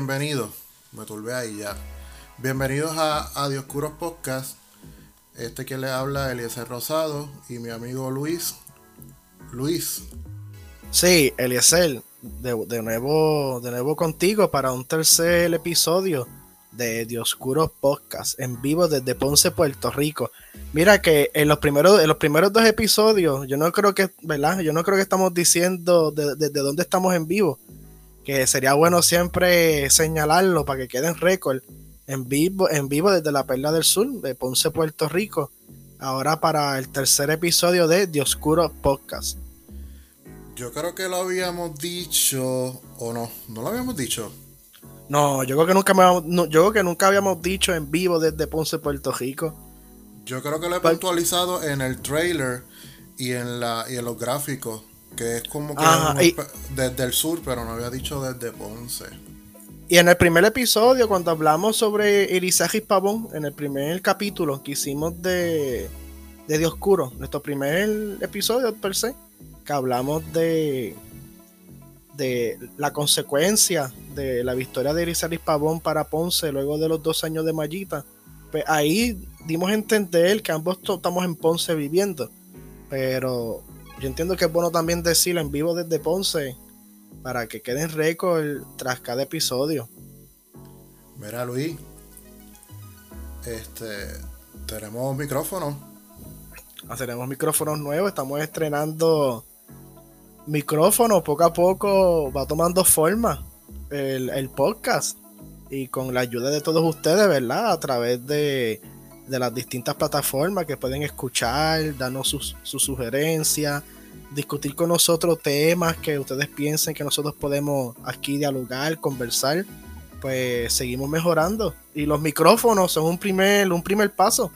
Bienvenidos. Me turbé ahí ya. Bienvenidos a, a Dioscuros Podcast. Este que le habla Eliezer Rosado y mi amigo Luis. Luis. Sí, Eliezer, de, nuevo, de nuevo contigo para un tercer episodio de Dioscuros Podcast en vivo desde Ponce, Puerto Rico. Mira que en los primeros, en los primeros dos episodios, yo no creo que, ¿verdad? Yo no creo que estamos diciendo desde de, dónde estamos en vivo. Que sería bueno siempre señalarlo para que quede en récord. En vivo, en vivo desde la Perla del Sur, de Ponce, Puerto Rico. Ahora para el tercer episodio de Dioscuros Podcast. Yo creo que lo habíamos dicho, o no, no lo habíamos dicho. No, yo creo que nunca yo creo que nunca habíamos dicho en vivo desde Ponce, Puerto Rico. Yo creo que lo he puntualizado en el trailer y en la y en los gráficos, que es como que desde el sur, pero no había dicho desde Ponce. Y en el primer episodio, cuando hablamos sobre Irisagis Pavón, en el primer capítulo que hicimos de, de Dioscuro, nuestro primer episodio per se, que hablamos de, de la consecuencia de la victoria de Irisaris Pavón para Ponce luego de los dos años de Mallita, pues ahí dimos a entender que ambos estamos en Ponce viviendo. Pero yo entiendo que es bueno también decirlo en vivo desde Ponce para que quede en récord tras cada episodio. Mira, Luis, este, tenemos micrófonos. Ah, tenemos micrófonos nuevos, estamos estrenando micrófono poco a poco va tomando forma el, podcast y con la ayuda de todos ustedes, ¿verdad? A través de, las distintas plataformas que pueden escuchar, darnos sus, sugerencias, discutir con nosotros temas que ustedes piensen que nosotros podemos aquí dialogar, conversar, pues seguimos mejorando. Y los micrófonos son un primer, un primer paso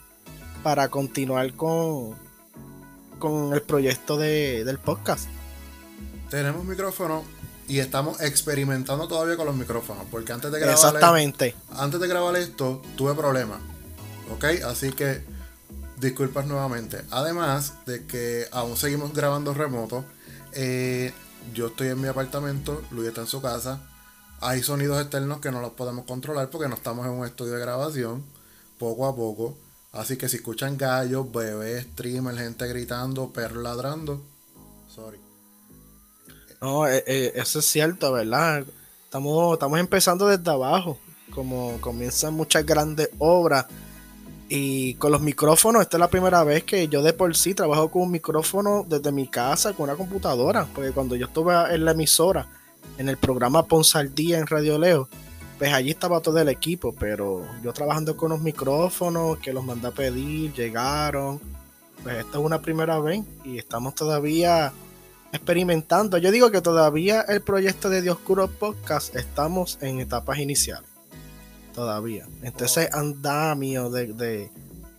para continuar con, con el proyecto del podcast tenemos micrófono y estamos experimentando todavía con los micrófonos. Porque antes de grabar. Exactamente. antes de grabar esto, tuve problemas. ¿Ok? Así que disculpas nuevamente. Además de que aún seguimos grabando remoto. Eh, yo estoy en mi apartamento, Luis está en su casa. Hay sonidos externos que no los podemos controlar porque no estamos en un estudio de grabación. Poco a poco. Así que si escuchan gallos, bebés, streamers, gente gritando, perros ladrando. Sorry. No, eh, eh, eso es cierto, ¿verdad? Estamos, estamos empezando desde abajo, como comienzan muchas grandes obras. Y con los micrófonos, esta es la primera vez que yo de por sí trabajo con un micrófono desde mi casa, con una computadora. Porque cuando yo estuve en la emisora, en el programa Ponsaldía en Radio Leo, pues allí estaba todo el equipo. Pero yo trabajando con los micrófonos, que los mandé a pedir, llegaron. Pues esta es una primera vez y estamos todavía experimentando. Yo digo que todavía el proyecto de Dioscuro Podcast estamos en etapas iniciales. Todavía. Entonces andamio de, de,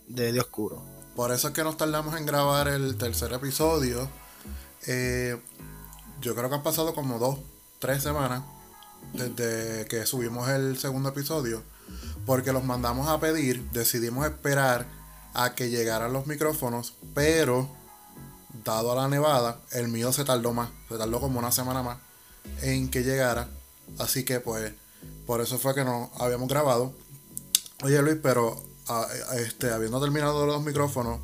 de Dioscuro. Por eso es que nos tardamos en grabar el tercer episodio. Eh, yo creo que han pasado como dos, tres semanas desde que subimos el segundo episodio. Porque los mandamos a pedir. Decidimos esperar a que llegaran los micrófonos. Pero dado a la nevada, el mío se tardó más, se tardó como una semana más en que llegara. Así que pues por eso fue que no habíamos grabado. Oye Luis, pero ah, este, habiendo terminado los micrófonos,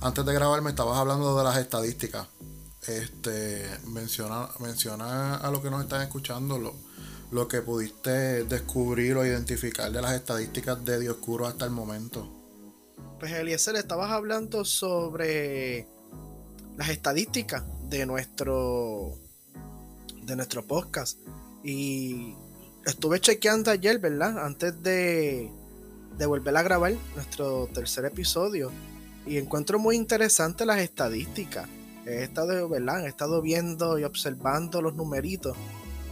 antes de grabar me estabas hablando de las estadísticas. Este, menciona, menciona a los que nos están escuchando lo, lo que pudiste descubrir o identificar de las estadísticas de Dioscuro hasta el momento. Pues Eliezer, estabas hablando sobre las estadísticas de nuestro de nuestro podcast y estuve chequeando ayer, ¿verdad? Antes de, de volver a grabar nuestro tercer episodio y encuentro muy interesante las estadísticas. He estado, ¿verdad? He estado viendo y observando los numeritos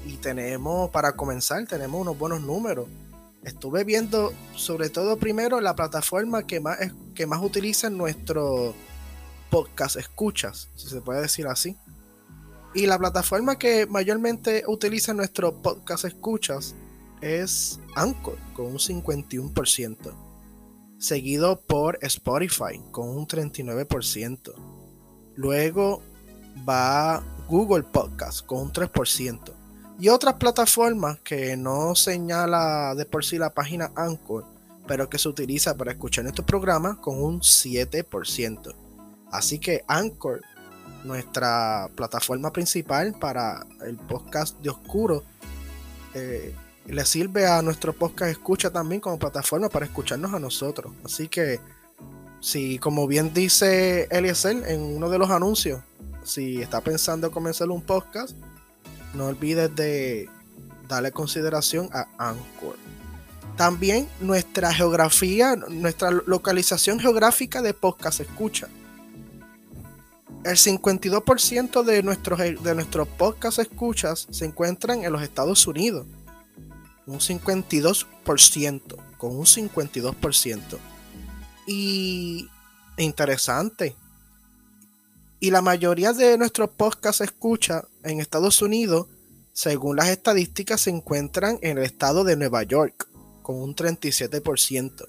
y tenemos, para comenzar, tenemos unos buenos números. Estuve viendo sobre todo primero la plataforma que más, que más utiliza nuestro podcast escuchas, si se puede decir así. Y la plataforma que mayormente utiliza nuestro podcast escuchas es Anchor, con un 51%, seguido por Spotify, con un 39%. Luego va Google Podcast, con un 3%. y otras plataformas que no señala de por sí la página Anchor, pero que se utiliza para escuchar nuestro programa con un 7%. Así que Anchor, nuestra plataforma principal para el podcast de Oscuro, eh, le sirve a nuestro podcast escucha también como plataforma para escucharnos a nosotros. Así que, si como bien dice Eliezer en uno de los anuncios, si está pensando comenzar un podcast, no olvides de darle consideración a Anchor. También nuestra geografía, nuestra localización geográfica de podcast escucha. El 52% de nuestros, de nuestros podcast escuchas se encuentran en los Estados Unidos. Un 52%, con un 52%. Y interesante, y la mayoría de nuestros podcasts escucha en Estados Unidos, según las estadísticas, se encuentran en el estado de Nueva York, con un 37%,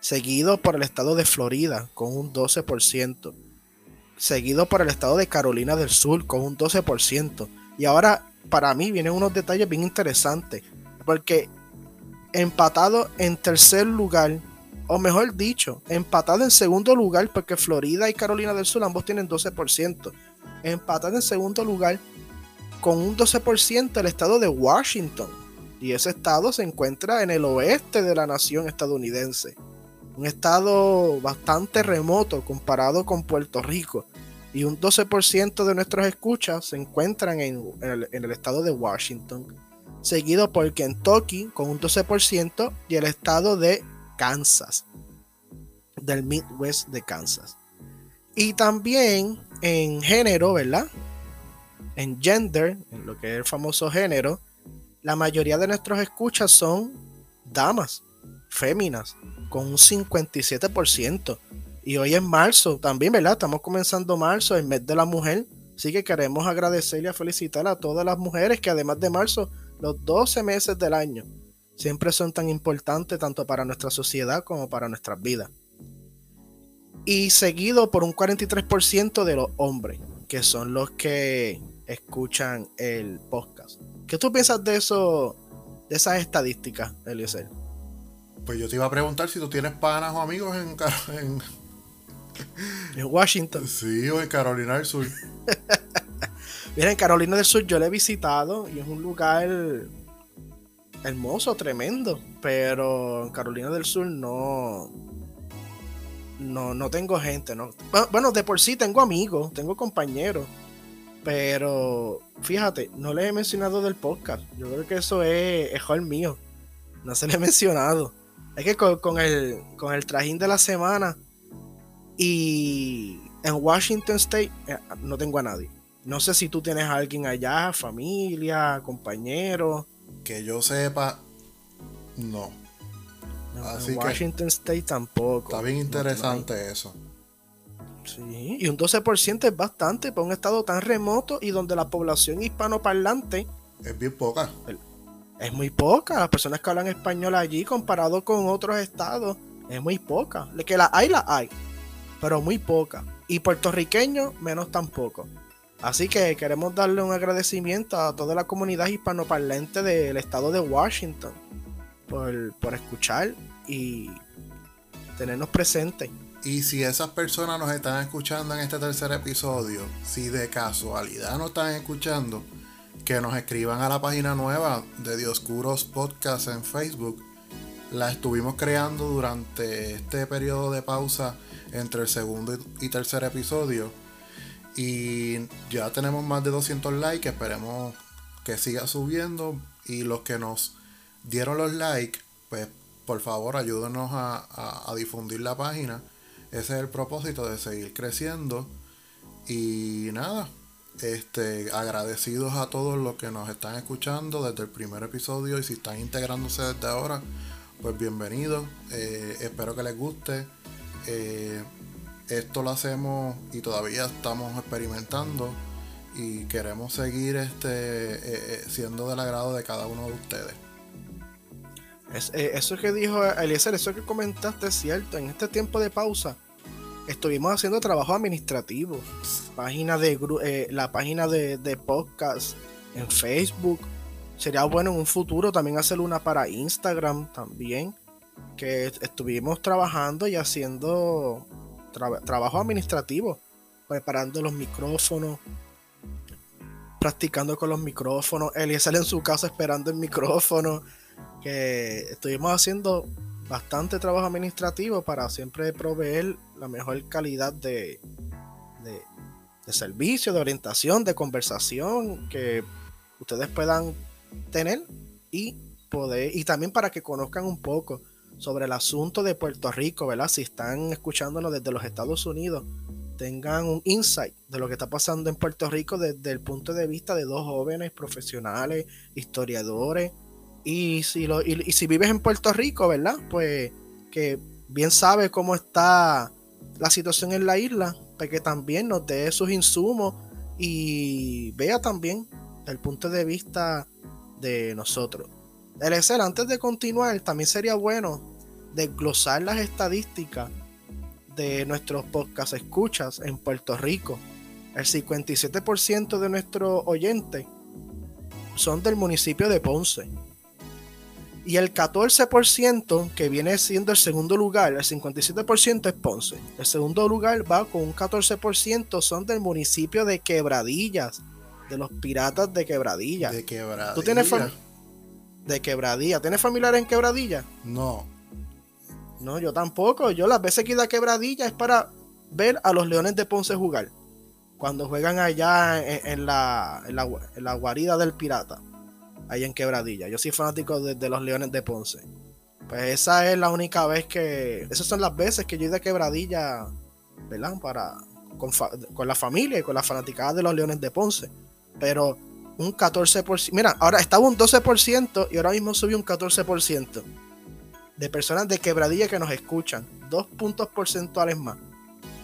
seguido por el estado de Florida, con un 12%, seguido por el estado de Carolina del Sur, con un 12%. Y ahora, para mí, vienen unos detalles bien interesantes, porque empatado en tercer lugar o mejor dicho, empatado en segundo lugar, porque Florida y Carolina del Sur ambos tienen 12%. Empatado en segundo lugar con un 12% el estado de Washington. Y ese estado se encuentra en el oeste de la nación estadounidense. Un estado bastante remoto comparado con Puerto Rico. Y un 12% de nuestros escuchas se encuentran en, el, el estado de Washington. Seguido por Kentucky con un 12% y el estado de Kansas, del Midwest de Kansas. Y también en género, ¿verdad? En gender, en lo que es el famoso género, la mayoría de nuestros escuchas son damas, féminas, con un 57%. Y hoy es marzo también, ¿verdad? Estamos comenzando marzo, el mes de la mujer. Así que queremos agradecerle y felicitar a todas las mujeres que además de marzo, los 12 meses del año, siempre son tan importantes tanto para nuestra sociedad como para nuestras vidas. Y seguido por un 43% de los hombres, que son los que escuchan el podcast. ¿Qué tú piensas de eso, de esas estadísticas, Eliezer? Pues yo te iba a preguntar si tú tienes panas o amigos en, en, en Washington. Sí, o en Carolina del Sur. Mira, en Carolina del Sur yo le he visitado y es un lugar hermoso, tremendo. Pero en Carolina del Sur no. No, no tengo gente, ¿no? Bueno, de por sí tengo amigos, tengo compañeros. Pero fíjate, no les he mencionado del podcast. Yo creo que eso es, es mío. No se le he mencionado. Es que con, el, con el trajín de la semana y en Washington State eh, no tengo a nadie. No sé si tú tienes a alguien allá, familia, compañero. Que yo sepa, no. Así Washington State tampoco. Está bien interesante eso. Sí, y un 12% es bastante para un estado tan remoto y donde la población hispanoparlante es bien poca. Es muy poca. Las personas que hablan español allí comparado con otros estados es muy poca. Que la hay, la hay, pero muy poca. Y puertorriqueños menos tampoco. Así que queremos darle un agradecimiento a toda la comunidad hispanoparlante del estado de Washington por, por escuchar y tenernos presentes. Y si esas personas nos están escuchando en este tercer episodio, si de casualidad nos están escuchando, que nos escriban a la página nueva de Dioscuros Podcast en Facebook. La estuvimos creando durante este periodo de pausa entre el segundo y tercer episodio y ya tenemos más de 200 likes, esperemos que siga subiendo. Y los que nos dieron los likes, pues por favor ayúdenos a, difundir la página. Ese es el propósito de seguir creciendo. Y nada, este, agradecidos a todos los que nos están escuchando desde el primer episodio y si están integrándose desde ahora, pues bienvenidos. Eh, espero que les guste. Eh, esto lo hacemos y todavía estamos experimentando y queremos seguir este eh, siendo del agrado de cada uno de ustedes. Eh, eso que dijo Eliezer, eso que comentaste es cierto. En este tiempo de pausa estuvimos haciendo trabajo administrativo. Página de, la página de, de podcast en Facebook. sería bueno en un futuro también hacer una para Instagram también. Que estuvimos trabajando y haciendo trabajo administrativo, preparando los micrófonos, practicando con los micrófonos. sale en su casa esperando el micrófono. Que estuvimos haciendo bastante trabajo administrativo para siempre proveer la mejor calidad de, de, servicio, de orientación, de conversación que ustedes puedan tener y poder, y también para que conozcan un poco sobre el asunto de Puerto Rico, ¿verdad? Si están escuchándonos desde los Estados Unidos, tengan un insight de lo que está pasando en Puerto Rico desde el punto de vista de dos jóvenes profesionales, historiadores. Y si, lo, y, si vives en Puerto Rico, ¿verdad? Pues que bien sabe cómo está la situación en la isla, para que también nos dé sus insumos y vea también el punto de vista de nosotros. El Excel, antes de continuar, también sería bueno desglosar las estadísticas de nuestros podcast escuchas en Puerto Rico. El 57% de nuestros oyentes son del municipio de Ponce. Y el 14% que viene siendo el segundo lugar, el 57% es Ponce. El segundo lugar va con un 14% son del municipio de Quebradillas, de los piratas de Quebradilla. De Quebradilla. ¿Tú tienes de Quebradilla? ¿Tienes familiares en Quebradilla? No. No, yo tampoco. Yo las veces que he ido a Quebradilla es para ver a los Leones de Ponce jugar. Cuando juegan allá en, la, en, la, guarida del pirata. Ahí en Quebradilla. Yo soy fanático de, los Leones de Ponce. Pues esa es la única vez que... Esas son las veces que yo he ido a Quebradilla, ¿verdad? Para, con, con la familia y con la fanaticada de los Leones de Ponce pero un 14%. Mira, ahora estaba un 12% y ahora mismo subió un 14% de personas de quebradilla que nos escuchan. Dos puntos porcentuales más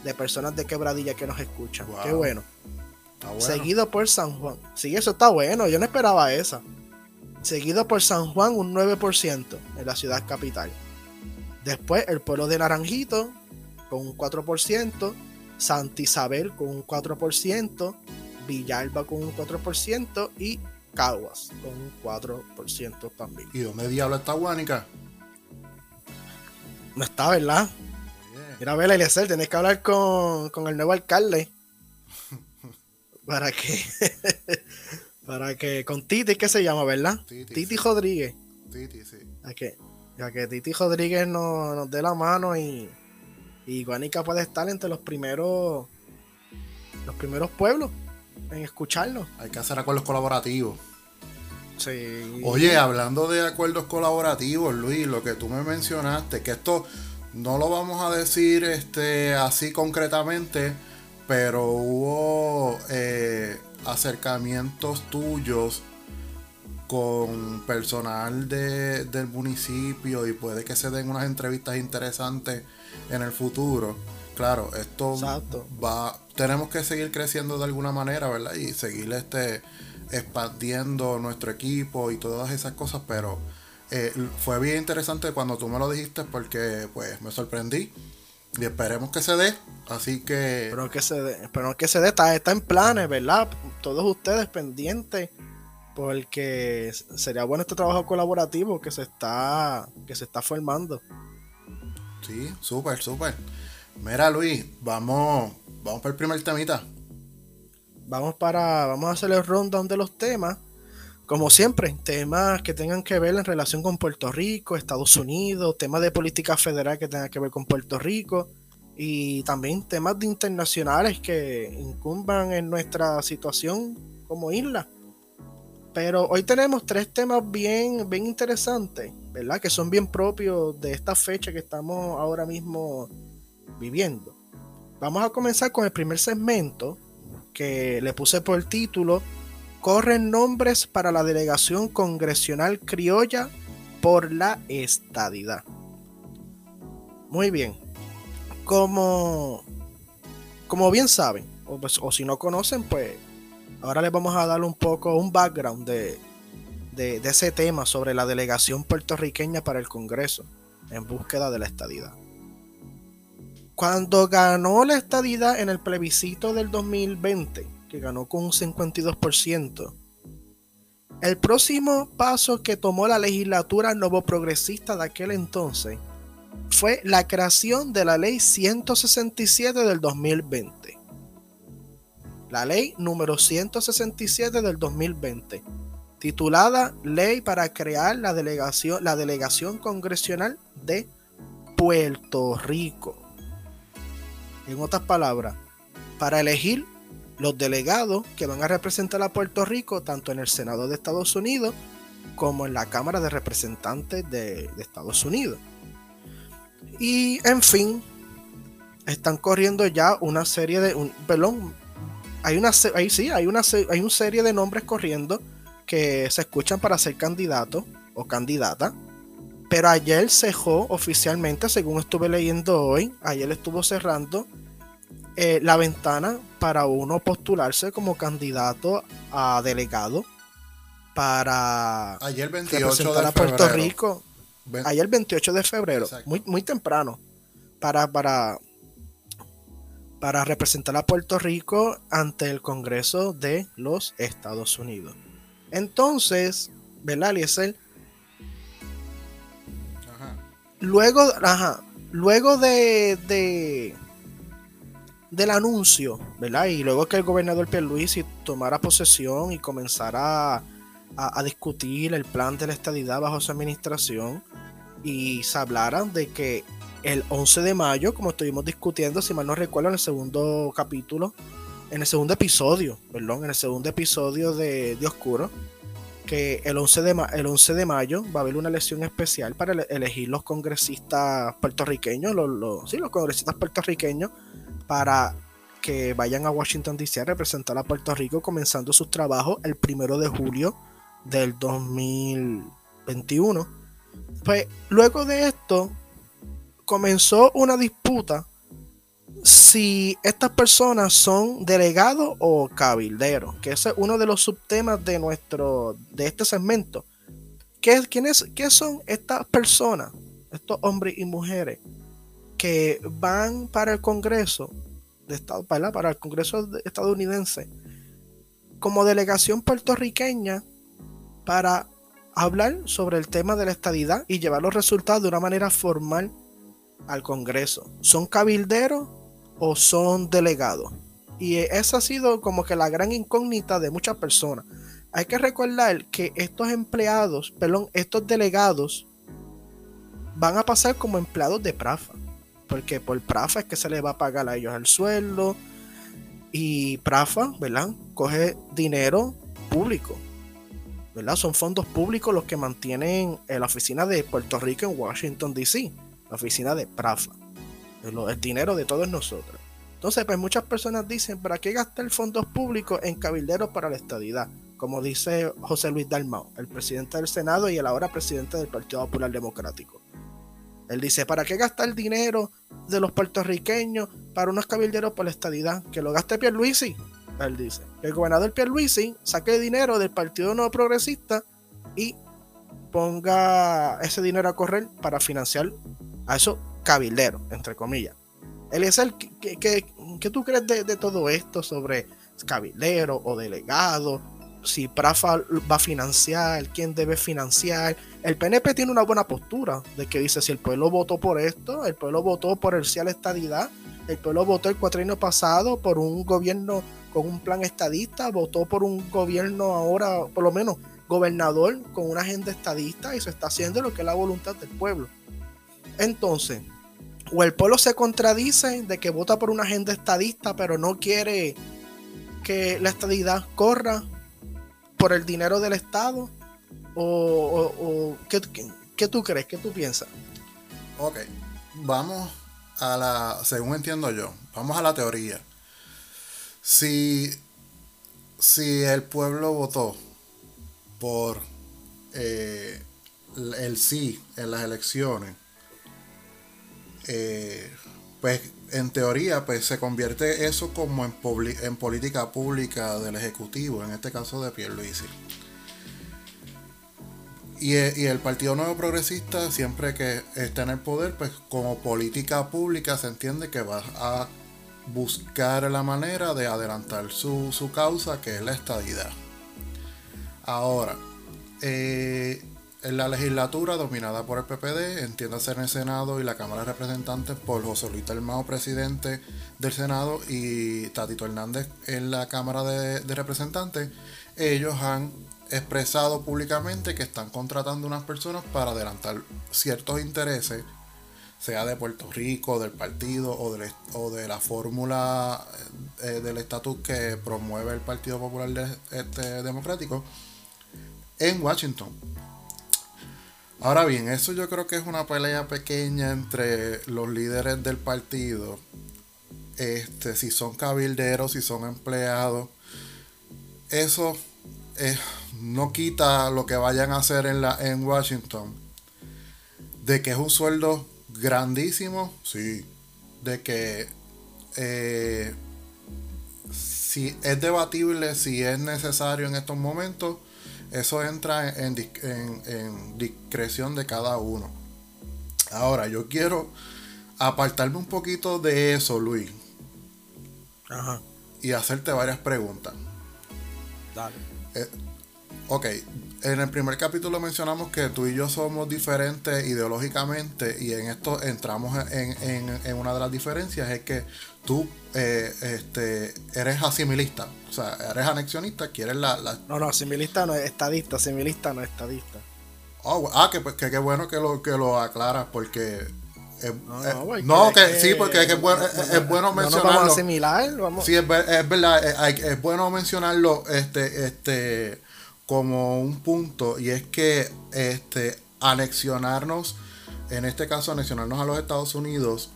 de personas de quebradilla que nos escuchan. Qué bueno. Seguido por San Juan. Sí, eso está bueno. Yo no esperaba esa. Seguido por San Juan, un 9% en la ciudad capital. Después, el pueblo de Naranjito, con un 4%. Santa Isabel, con un 4%. Villalba con un 4% y Caguas con un 4% también. ¿Y dónde diablo está Guánica? No está, ¿verdad? Mira, a ver, Eliezer, tenés que hablar con, el nuevo alcalde. para que. Para que. Con Titi, ¿qué se llama, verdad? Titi, Rodríguez. Titi, sí. A que, a que Titi Rodríguez nos, nos dé la mano y. Y Guanica puede estar entre los primeros. Los primeros pueblos en escucharlo. Hay que hacer acuerdos colaborativos. Sí. Oye, hablando de acuerdos colaborativos, Luis, lo que tú me mencionaste, que esto no lo vamos a decir este, así concretamente, pero hubo eh, acercamientos tuyos con personal del municipio y puede que se den unas entrevistas interesantes en el futuro. Claro, esto va, tenemos que seguir creciendo de alguna manera, ¿verdad? Y seguir este expandiendo nuestro equipo y todas esas cosas, pero eh, fue bien interesante cuando tú me lo dijiste porque pues me sorprendí y esperemos que se dé, así que... Pero que se dé, pero que se dé, está, está en planes, ¿verdad? Todos ustedes pendientes porque sería bueno este trabajo colaborativo que se está que se está formando. Sí, súper, súper. Mira, Luis, vamos, vamos para el primer temita. Vamos para, vamos a hacer el rundown de los temas. Como siempre, temas que tengan que ver en relación con Puerto Rico, Estados Unidos, temas de política federal que tengan que ver con Puerto Rico y también temas de internacionales que incumban en nuestra situación como isla. Pero hoy tenemos tres temas bien, bien interesantes, ¿verdad? Que son bien propios de esta fecha que estamos ahora mismo viviendo. Vamos a comenzar con el primer segmento que le puse por título Corren nombres para la delegación congresional criolla por la estadidad. Muy bien. Como, como bien saben, o, pues, si no conocen, pues ahora les vamos a dar un poco un background de, de ese tema sobre la delegación puertorriqueña para el Congreso en búsqueda de la estadidad. Cuando ganó la estadidad en el plebiscito del 2020, que ganó con un 52%, El próximo paso que tomó la legislatura progresista de aquel entonces fue la creación de la ley 167 del 2020. La ley número 167 del 2020, titulada Ley para crear la delegación, la delegación congresional de Puerto Rico. En otras palabras, para elegir los delegados que van a representar a Puerto Rico tanto en el Senado de Estados Unidos como en la Cámara de Representantes de, Estados Unidos. Y en fin, están corriendo ya una serie de. Un, perdón, hay una, sí, hay una, hay una serie de nombres corriendo que se escuchan para ser candidato o candidata. Pero ayer cejó oficialmente, según estuve leyendo hoy, ayer estuvo cerrando eh, la ventana para uno postularse como candidato a delegado para ayer 28 de Puerto Rico. Ayer 28 de febrero, muy, muy temprano, para, para, para representar a Puerto Rico ante el Congreso de los Estados Unidos. Entonces, ¿verdad, Eliezer? Luego, ajá, luego de del anuncio, ¿verdad? Y luego que el gobernador Pierluisi tomara posesión y comenzara a, discutir el plan de la estadidad bajo su administración y se hablara de que el 11 de mayo, como estuvimos discutiendo, si mal no recuerdo, en el segundo capítulo, en el segundo episodio, perdón, en el segundo episodio de, de Oscuro, que el 11, de el 11 de mayo va a haber una elección especial para elegir los congresistas puertorriqueños, los, sí, los congresistas puertorriqueños para que vayan a Washington DC a representar a Puerto Rico comenzando sus trabajos el primero de julio del 2021. Pues luego de esto comenzó una disputa si estas personas son delegados o cabilderos, que ese es uno de los subtemas de nuestro de este segmento. ¿Qué, ¿Qué son estas personas, estos hombres y mujeres que van para el Congreso de Estado, para, para el Congreso estadounidense como delegación puertorriqueña para hablar sobre el tema de la estadidad y llevar los resultados de una manera formal al Congreso. ¿Son cabilderos o son delegados? Y esa ha sido como que la gran incógnita de muchas personas. Hay que recordar que estos empleados, perdón, estos delegados van a pasar como empleados de Prafa porque por Prafa es que se les va a pagar a ellos el sueldo y Prafa, ¿verdad? Coge dinero público, ¿verdad? Son fondos públicos los que mantienen la oficina de Puerto Rico en Washington, D.C., la oficina de Prafa, el, dinero de todos nosotros. Entonces, pues muchas personas dicen, ¿para qué gastar fondos públicos en cabilderos para la estadidad? Como dice José Luis Dalmau, el presidente del Senado y el ahora presidente del Partido Popular Democrático. Él dice, ¿para qué gastar dinero de los puertorriqueños para unos cabilderos por la estadidad? Que lo gaste Pierluisi. Él dice, que el gobernador Pierluisi saque dinero del Partido Nuevo Progresista y ponga ese dinero a correr para financiar a esos cabilderos, entre comillas. Él es el que, tú crees de, de, todo esto sobre cabildero o delegado si Prafa va a financiar, quién debe financiar. El PNP tiene una buena postura de que dice si el pueblo votó por esto, el pueblo votó por el sí a la estadidad, el pueblo votó el cuatrienio pasado por un gobierno con un plan estadista, votó por un gobierno ahora, por lo menos gobernador con una agenda estadista y se está haciendo lo que es la voluntad del pueblo. Entonces, o el pueblo se contradice de que vota por una agenda estadista pero no quiere que la estadidad corra por el dinero del Estado? ¿O, ¿qué, tú crees? ¿Qué tú piensas? Ok, vamos a la, según entiendo yo, vamos a la teoría. Si, si el pueblo votó por eh, el sí en las elecciones, eh, pues en teoría pues se convierte eso como en, política pública del Ejecutivo, en este caso de Pierluisi. Y, e, y el Partido Nuevo Progresista, siempre que está en el poder, pues como política pública se entiende que va a buscar la manera de adelantar su, su causa, que es la estadidad. Ahora, eh, en la legislatura dominada por el PPD, entiéndase en el Senado y la Cámara de Representantes por José Luis Telmao, presidente del Senado, y Tatito Hernández en la Cámara de, Representantes, ellos han expresado públicamente que están contratando unas personas para adelantar ciertos intereses, sea de Puerto Rico, del partido o de, o de la fórmula eh, del estatus que promueve el Partido Popular este, Democrático en Washington. Ahora bien, eso yo creo que es una pelea pequeña entre los líderes del partido. Este, si son cabilderos, si son empleados. Eso eh, no quita lo que vayan a hacer en, la, en Washington. De que es un sueldo grandísimo, sí. De que eh, si es debatible, si es necesario en estos momentos, eso entra en, discreción de cada uno. Ahora, yo quiero apartarme un poquito de eso, Luis. Ajá. Y hacerte varias preguntas. Dale. Eh, ok, en el primer capítulo mencionamos que tú y yo somos diferentes ideológicamente y en esto entramos en, una de las diferencias, es que tú eh, este, eres asimilista, o sea, eres anexionista, quieres la, No, no, asimilista no es estadista, asimilista no es estadista. Oh, ah, que, pues, que, verdad que lo, que lo aclaras porque... no, que, sí, porque es, bueno, es, bueno mencionarlo. vamos a asimilar, vamos. Sí, es, es verdad, es, es bueno mencionarlo, este, este como un punto y es que este, anexionarnos, en este caso anexionarnos a los Estados Unidos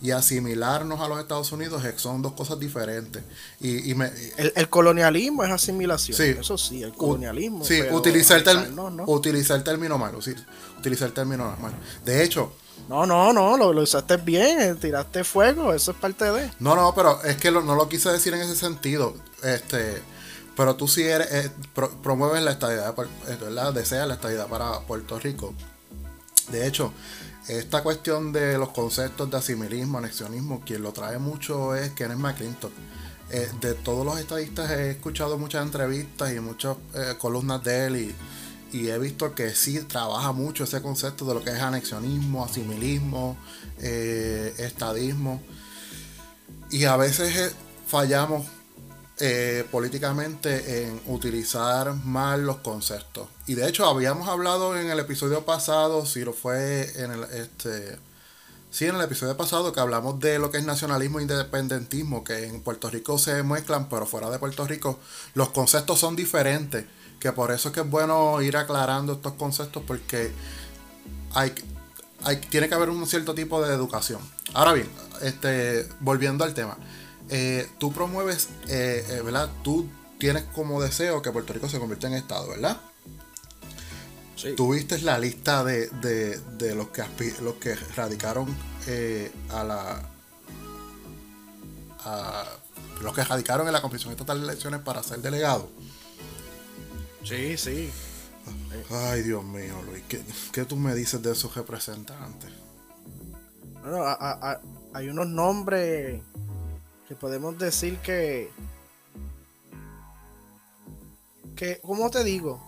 y asimilarnos a los Estados Unidos son dos cosas diferentes. Y, el, colonialismo es asimilación. eso sí, el colonialismo. Sí, utilizar, el utilizar el término malo. Sí, utilizar el término malo. De hecho... No, no, no, lo, usaste bien, eh, tiraste fuego, eso es parte de... No, no, pero es que no lo quise decir en ese sentido. Este pero tú sí eres, eh, promueves la estabilidad, eh, ¿verdad? Deseas la estabilidad para Puerto Rico. De hecho, esta cuestión de los conceptos de asimilismo, anexionismo, quien lo trae mucho es Kenneth McClintock. Eh, de todos los estadistas he escuchado muchas entrevistas y muchas columnas de él y, he visto que sí trabaja mucho ese concepto de lo que es anexionismo, asimilismo, estadismo. Y a veces fallamos eh, políticamente en utilizar mal los conceptos. Y de hecho habíamos hablado en el episodio pasado, si lo fue en el este sí en el episodio pasado que hablamos de lo que es nacionalismo e independentismo, que en Puerto Rico se mezclan, pero fuera de Puerto Rico los conceptos son diferentes, que por eso es que es bueno ir aclarando estos conceptos porque hay, hay tiene que haber un cierto tipo de educación. Ahora bien, este volviendo al tema, eh, tú promueves, eh, eh, ¿verdad? Tú tienes como deseo que Puerto Rico se convierta en Estado, ¿verdad? Sí. Tuviste la lista de, los, que los que radicaron a la. A, los que radicaron en la Comisión Estatal de Elecciones para ser delegado. Sí, sí. Ay, Dios mío, Luis, ¿qué, tú me dices de esos representantes? Bueno, hay unos nombres que podemos decir que, que, como te digo,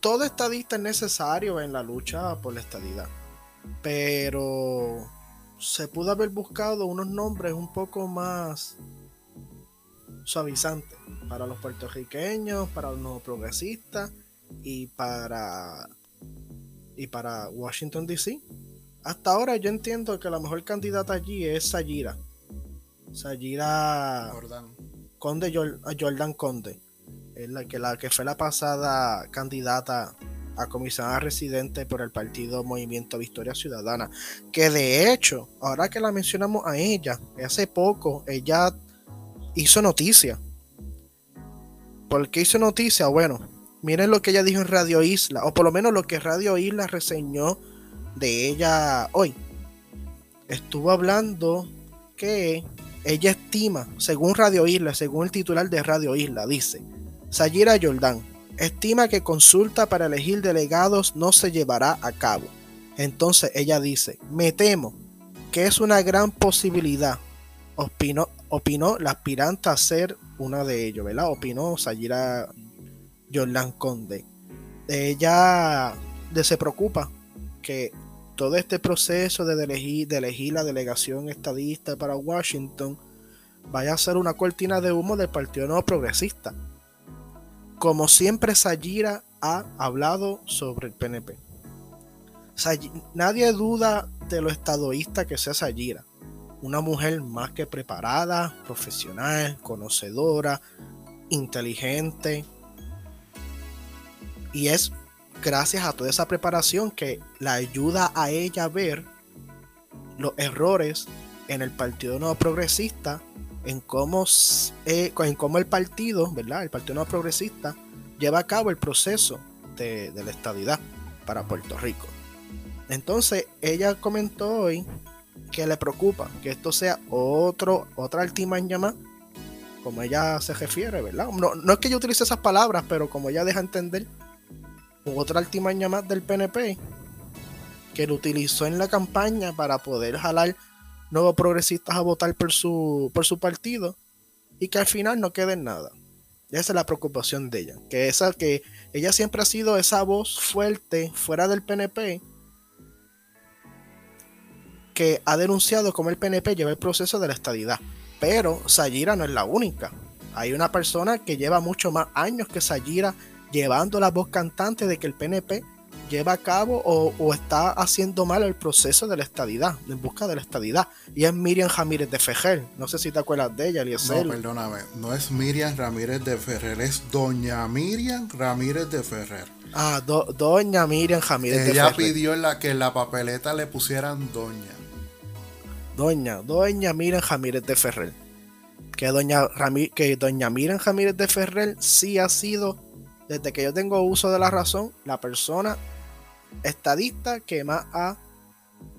todo estadista es necesario en la lucha por la estadidad, pero se pudo haber buscado unos nombres un poco más suavizantes para los puertorriqueños, para los nuevos progresistas y para y para Washington DC. Hasta ahora yo entiendo que la mejor candidata allí es Sayira Sayira Conde, Jordan Conde, es la que, la que fue la pasada candidata a comisionada residente por el partido Movimiento Victoria Ciudadana. Que de hecho, ahora que la mencionamos a ella, hace poco ella hizo noticia. ¿Por qué hizo noticia? Bueno, miren lo que ella dijo en Radio Isla, o por lo menos lo que Radio Isla reseñó de ella hoy. Estuvo hablando que ella estima, según Radio Isla, según el titular de Radio Isla, dice, Sayira Jordan estima que consulta para elegir delegados no se llevará a cabo. Entonces ella dice, me temo que es una gran posibilidad, opinó, opinó la aspirante a ser una de ellos, ¿verdad? Opinó Sayira Jordan Conde. ella se preocupa que todo este proceso de elegir, la delegación estadista para Washington vaya a ser una cortina de humo del Partido Nuevo Progresista. Como siempre, Sayira ha hablado sobre el PNP. nadie duda de lo estadoísta que sea Sayira. Una mujer más que preparada, profesional, conocedora, inteligente. Y es gracias a toda esa preparación que la ayuda a ella a ver los errores en el Partido Nuevo Progresista, en cómo, eh, en cómo el partido, ¿verdad? El Partido Nuevo Progresista lleva a cabo el proceso de, la estadidad para Puerto Rico. Entonces, ella comentó hoy que le preocupa que esto sea otro, otra altimaña más, como ella se refiere, ¿verdad? No, no es que yo utilice esas palabras, pero como ella deja entender otra altimaña más del PNP que lo utilizó en la campaña para poder jalar nuevos progresistas a votar por su, por su partido y que al final no quede en nada. Esa es la preocupación de ella, que esa que ella siempre ha sido esa voz fuerte fuera del PNP que ha denunciado cómo el PNP lleva el proceso de la estadidad. Pero Sayira no es la única. Hay una persona que lleva mucho más años que Sayira llevando la voz cantante de que el PNP lleva a cabo o, está haciendo mal el proceso de la estadidad, en busca de la estadidad. Y es Miriam Ramírez de Ferrer. No sé si te acuerdas de ella, Eliezer. No, perdóname. No es Miriam Ramírez de Ferrer, es Doña Miriam Ramírez de Ferrer. Ah, Doña Miriam Ramírez de Ferrer. Ella pidió en la, que en la papeleta le pusieran Doña. Doña, Doña Miriam Ramírez de Ferrer. Que Doña, que Doña Miriam Ramírez de Ferrer sí ha sido desde que yo tengo uso de la razón, la persona estadista que más ha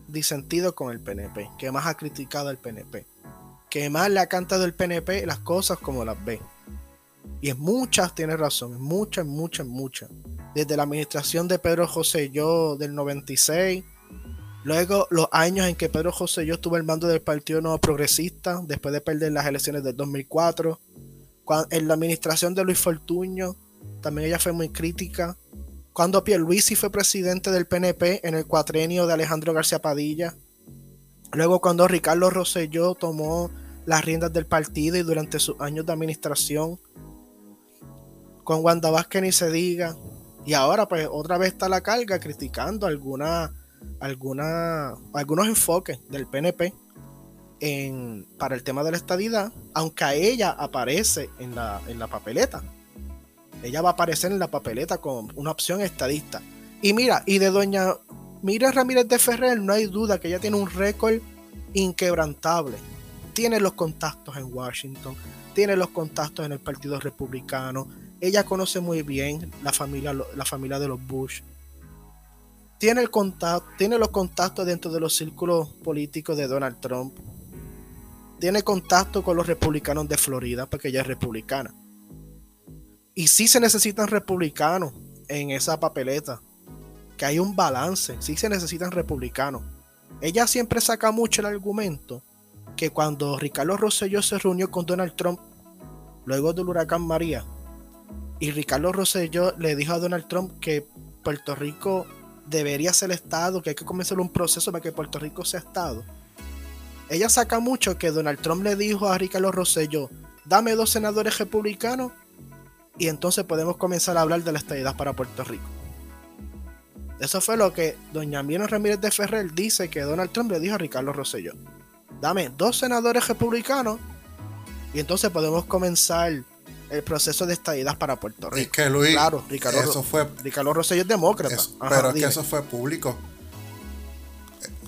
disentido con el PNP, que más ha criticado al PNP, que más le ha cantado el PNP las cosas como las ve. Y es muchas, tiene razón, es muchas, muchas, muchas. Desde la administración de Pedro José Yo del 96, luego los años en que Pedro José Yo estuvo al mando del Partido Nuevo Progresista, después de perder las elecciones del 2004, en la administración de Luis Fortuño, también ella fue muy crítica. Cuando Pierluisi fue presidente del PNP en el cuatrenio de Alejandro García Padilla. Luego cuando Ricardo Rosselló tomó las riendas del partido y durante sus años de administración. Con Wanda Vázquez ni se diga. Y ahora pues otra vez está la carga criticando alguna, algunos enfoques del PNP para el tema de la estadidad, aunque a ella aparece en la, en la papeleta. Ella va a aparecer en la papeleta como una opción estadista. Y mira, y de doña Mira Ramírez de Ferrer no hay duda que ella tiene un récord inquebrantable. Tiene los contactos en Washington, tiene los contactos en el Partido Republicano. Ella conoce muy bien la familia, la familia de los Bush. Tiene, el contacto, tiene los contactos dentro de los círculos políticos de Donald Trump. Tiene contacto con los republicanos de Florida, porque ella es republicana. Y sí se necesitan republicanos en esa papeleta. Que hay un balance. Sí se necesitan republicanos. Ella siempre saca mucho el argumento que cuando Ricardo Rosselló se reunió con Donald Trump luego del huracán María y Ricardo Rosselló le dijo a Donald Trump que Puerto Rico debería ser Estado, que hay que comenzar un proceso para que Puerto Rico sea Estado. Ella saca mucho que Donald Trump le dijo a Ricardo Rosselló, dame dos senadores republicanos y entonces podemos comenzar a hablar de la estadidad para Puerto Rico. Eso fue lo que doña Miriam Ramírez de Ferrer dice que Donald Trump le dijo a Ricardo Rosselló. Dame dos senadores republicanos y entonces podemos comenzar el proceso de estadidad para Puerto Rico. que Luis, claro, Ricardo, eso fue, Ricardo Rosselló es demócrata. pero es que eso fue público.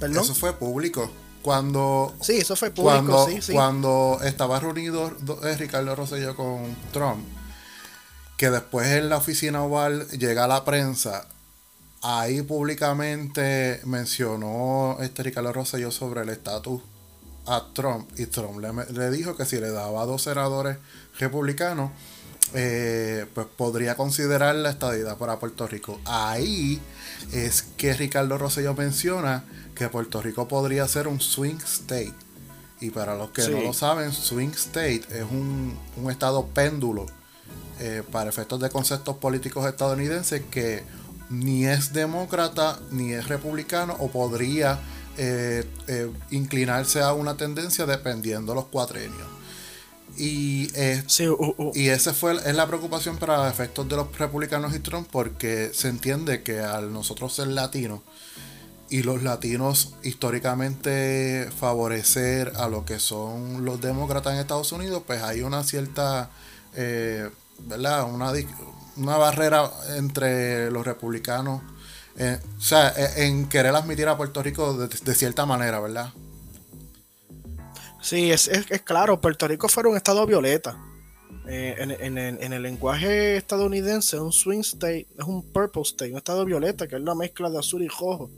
Eso fue público. Cuando, sí, eso fue público, cuando, sí, sí. Cuando estaba reunido eh, Ricardo Rosselló con Trump, que después en la oficina oval llega la prensa, ahí públicamente mencionó este Ricardo Rosselló sobre el estatus a Trump y Trump le, dijo que si le daba dos senadores republicanos, eh, pues podría considerar la estadidad para Puerto Rico. Ahí es que Ricardo Rosselló menciona que Puerto Rico podría ser un swing state. Y para los que no lo saben, swing state es un, un estado péndulo eh, para efectos de conceptos políticos estadounidenses, que ni es demócrata ni es republicano o podría eh, eh, inclinarse a una tendencia dependiendo los cuatrenios. Y, y esa fue es la preocupación para efectos de los republicanos y Trump porque se entiende que al nosotros ser latinos y los latinos históricamente favorecer a lo que son los demócratas en Estados Unidos, pues hay una cierta, eh, ¿verdad? Una, una barrera entre los republicanos, eh, o sea, eh, en querer admitir a Puerto Rico de, cierta manera, ¿verdad? Sí, es, es, claro, Puerto Rico fue un estado violeta. en, en, en, el lenguaje estadounidense, un swing state es un purple state, un estado violeta, que es la mezcla de azul y rojo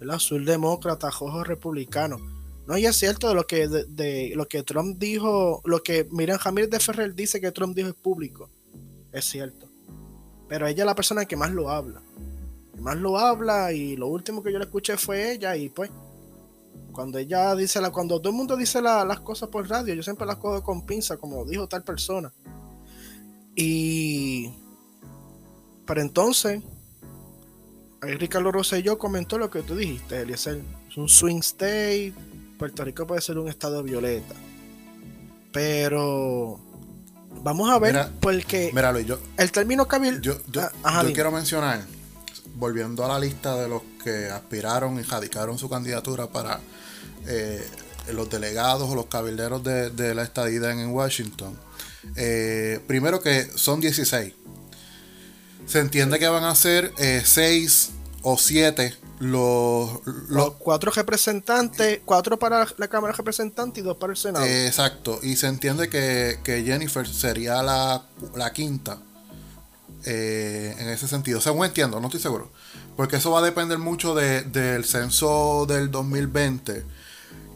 el azul demócrata, rojo republicano. No, y es cierto de lo que, de, lo que Trump dijo, lo que Miriam Jamírez de Ferrer dice que Trump dijo es público. Es cierto. Pero ella es la persona que más lo habla. Que más lo habla y lo último que yo le escuché fue ella y pues cuando ella dice la, cuando todo el mundo dice las cosas por radio, yo siempre las cojo con pinza, como dijo tal persona. Y pero entonces, ahí Ricardo Rosselló comentó lo que tú dijiste, Eliezer. Es un swing state. Puerto Rico puede ser un estado violeta. Pero vamos a ver, porque mira, yo, el término cabil. Yo, ah, quiero mencionar, volviendo a la lista de los que aspiraron y radicaron su candidatura para eh, los delegados o los cabilderos de, la estadía en Washington. Eh, primero que son 16. Se entiende que van a ser eh, seis o siete los, los, cuatro representantes, cuatro para la Cámara de Representantes y dos para el Senado. exacto, y se entiende que, Jennifer sería la, quinta eh, en ese sentido. Según entiendo, no estoy seguro. Porque eso va a depender mucho del censo del 2020,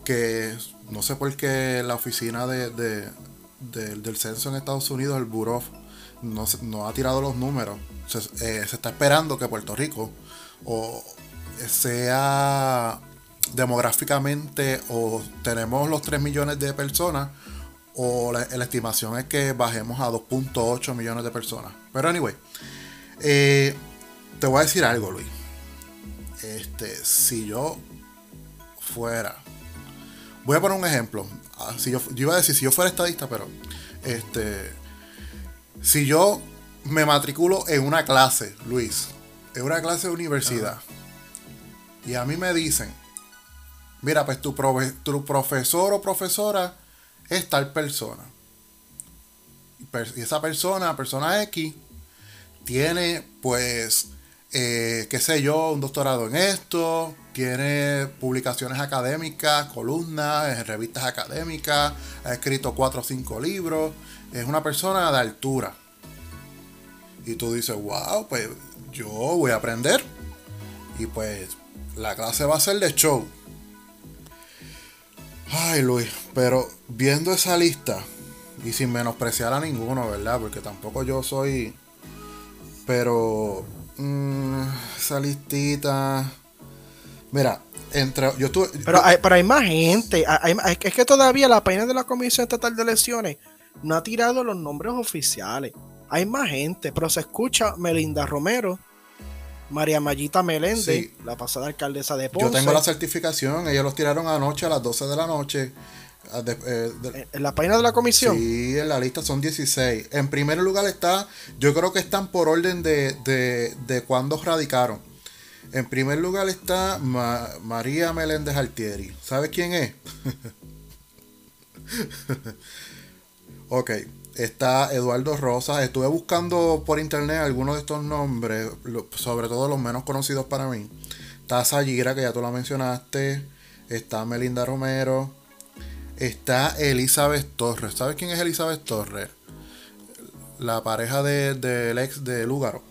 que no sé por qué la oficina de, del censo en Estados Unidos, el Bureau, no, no ha tirado los números. Eh, se, está esperando que Puerto Rico o sea demográficamente o tenemos los 3 millones de personas o la, estimación es que bajemos a 2.8 millones de personas. Pero anyway, eh, te voy a decir algo, Luis. Este, si yo fuera, voy a poner un ejemplo. Ah, si yo, iba a decir si yo fuera estadista, pero este, si yo me matriculo en una clase, Luis, en una clase de universidad, y a mí me dicen, mira, pues tu, tu profesor o profesora es tal persona. Y esa persona, persona X, tiene pues, eh, qué sé yo, un doctorado en esto, tiene publicaciones académicas, columnas, en revistas académicas, ha escrito cuatro o cinco libros, es una persona de altura. Y tú dices, wow, pues yo voy a aprender. Y pues la clase va a ser de show. Ay, Luis, pero viendo esa lista, y sin menospreciar a ninguno, ¿verdad? Porque tampoco yo soy. Pero. Mm, esa listita. Mira, entre. Yo estuve, pero, hay, pero hay más gente. es que todavía la página de la Comisión Estatal de Elecciones no ha tirado los nombres oficiales hay más gente, pero se escucha Melinda Romero, María Mayita Meléndez, la pasada alcaldesa de Ponce. Yo tengo la certificación, ellos los tiraron anoche a las 12 de la noche. Eh, ¿En la página de la comisión? Sí, en la lista son 16. En primer lugar está, yo creo que están por orden de, de, de cuándo radicaron. En primer lugar está María Meléndez Altieri. ¿Sabes quién es? ok está Eduardo Rosas. Estuve buscando por internet algunos de estos nombres, sobre todo los menos conocidos para mí. Está Sayira, que ya tú la mencionaste. Está Melinda Romero. Está Elizabeth Torres. ¿Sabes quién es Elizabeth Torres? La pareja del de, ex de Lúgaro.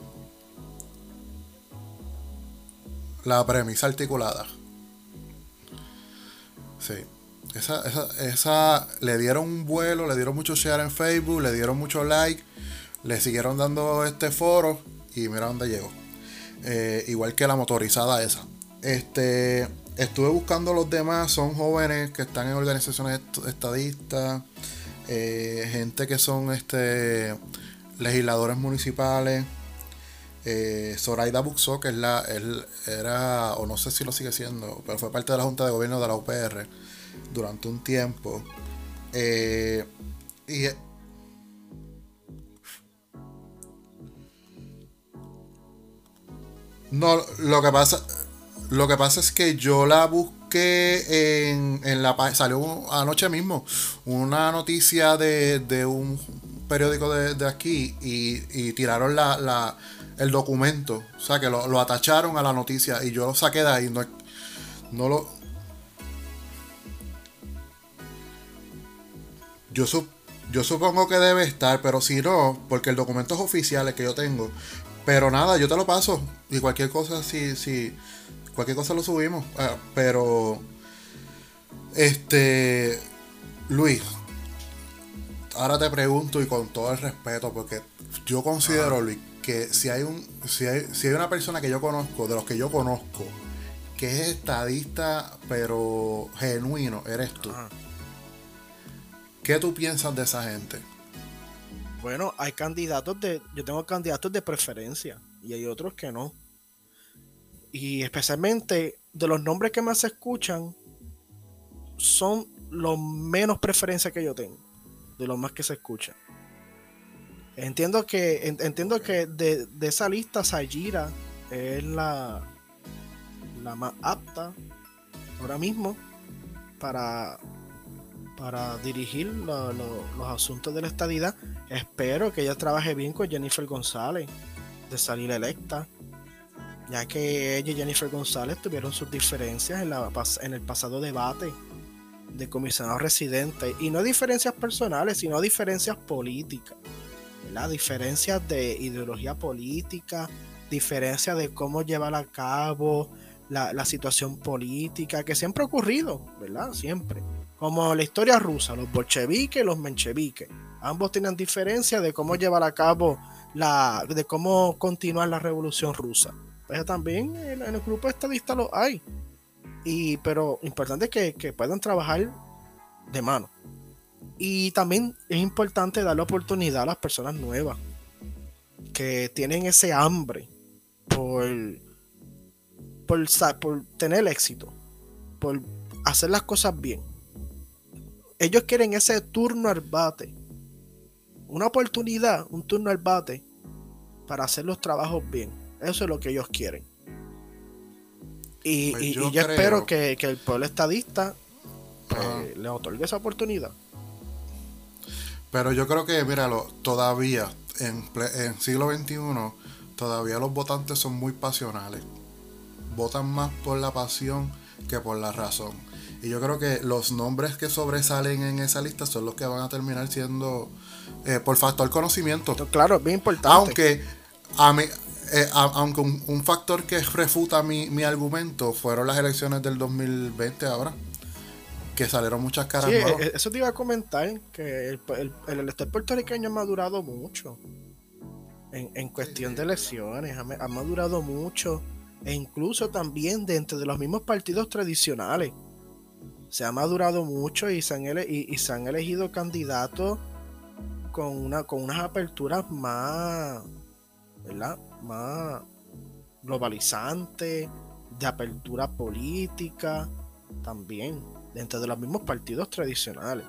La premisa articulada. Sí. Esa, esa, esa, le dieron un vuelo, le dieron mucho share en Facebook, le dieron mucho like, le siguieron dando este foro y mira dónde llegó. Eh, igual que la motorizada esa. Este, estuve buscando los demás, son jóvenes que están en organizaciones estadistas, eh, gente que son este legisladores municipales, eh, Zoraida Buxó, que es la, él era, o no sé si lo sigue siendo, pero fue parte de la Junta de Gobierno de la UPR durante un tiempo. Eh, y no, lo que pasa, lo que pasa es que yo la busqué en, en la salió anoche mismo una noticia de, de un periódico de, aquí y, tiraron la, el documento. O sea, que lo, atacharon a la noticia y yo lo saqué de ahí. No, no lo. Yo, yo supongo que debe estar, pero si no, porque el documento es oficial, el que yo tengo. Pero nada, yo te lo paso. Y cualquier cosa, si, si cualquier cosa lo subimos. Ah, pero, este, Luis, ahora te pregunto y con todo el respeto, porque yo considero, Luis, que si hay un, si hay, si hay una persona que yo conozco, de los que yo conozco, que es estadista, pero genuino, eres tú. ¿Qué tú piensas de esa gente? Bueno, hay candidatos de. Yo tengo candidatos de preferencia y hay otros que no. Y especialmente de los nombres que más se escuchan, son los menos preferencia que yo tengo de lo más que se escucha. Entiendo que, entiendo que de, esa lista Sayira es la, la más apta ahora mismo para, para dirigir los asuntos de la estadidad. Espero que ella trabaje bien con Jennifer González de salir electa, ya que ella y Jennifer González tuvieron sus diferencias en, el pasado debate de comisionado residente. Y no diferencias personales, sino diferencias políticas. ¿verdad? Diferencias de ideología política, diferencias de cómo llevar a cabo la, situación política, que siempre ha ocurrido, ¿verdad? Siempre. Como la historia rusa, los bolcheviques y los mencheviques. Ambos tenían diferencias de cómo llevar a cabo la, de cómo continuar la revolución rusa. Pero también en, el grupo estadista lo hay. Y, pero importante que, que puedan trabajar de mano. Y también es importante darle oportunidad a las personas nuevas que tienen ese hambre por, por tener éxito, por hacer las cosas bien. Ellos quieren ese turno al bate, una oportunidad, un turno al bate para hacer los trabajos bien. Eso es lo que ellos quieren. Y, pues yo, espero que, el pueblo estadista pues, le otorgue esa oportunidad. Pero yo creo que, míralo, todavía en, en siglo XXI, todavía los votantes son muy pasionales. Votan más por la pasión que por la razón. Y yo creo que los nombres que sobresalen en esa lista son los que van a terminar siendo eh, por factor conocimiento. Claro, bien importante. Aunque a mí, eh, aunque un, factor que refuta mi, argumento fueron las elecciones del 2020 ahora. Que salieron muchas caras sí, eh, Eso te iba a comentar, que el, el, elector puertorriqueño ha madurado mucho. En, cuestión de elecciones, ha, madurado mucho. E incluso también dentro de los mismos partidos tradicionales. Se ha madurado mucho y se han, y se han elegido candidatos con, una, con unas aperturas más, ¿verdad? más globalizante, de apertura política, también, dentro de los mismos partidos tradicionales.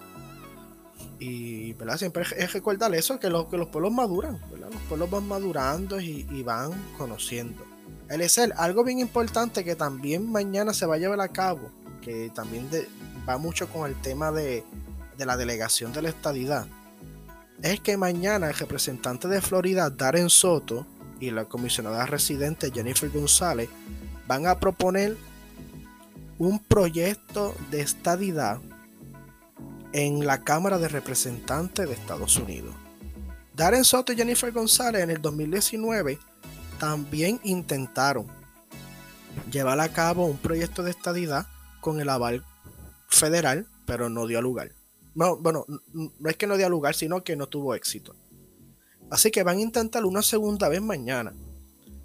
Y ¿verdad? siempre es recordar eso, que, que los pueblos maduran, los pueblos van madurando y, van conociendo. El algo bien importante que también mañana se va a llevar a cabo, que también va mucho con el tema de, de la delegación de la estadidad, es que mañana el representante de Florida, Darren Soto, y la comisionada residente Jennifer González van a proponer un proyecto de estadidad en la Cámara de Representantes de Estados Unidos. Darren Soto y Jennifer González en el 2019 también intentaron llevar a cabo un proyecto de estadidad con el aval federal, pero no dio lugar. No, bueno, no es que no dio lugar, sino que no tuvo éxito. Así que van a intentar una segunda vez mañana.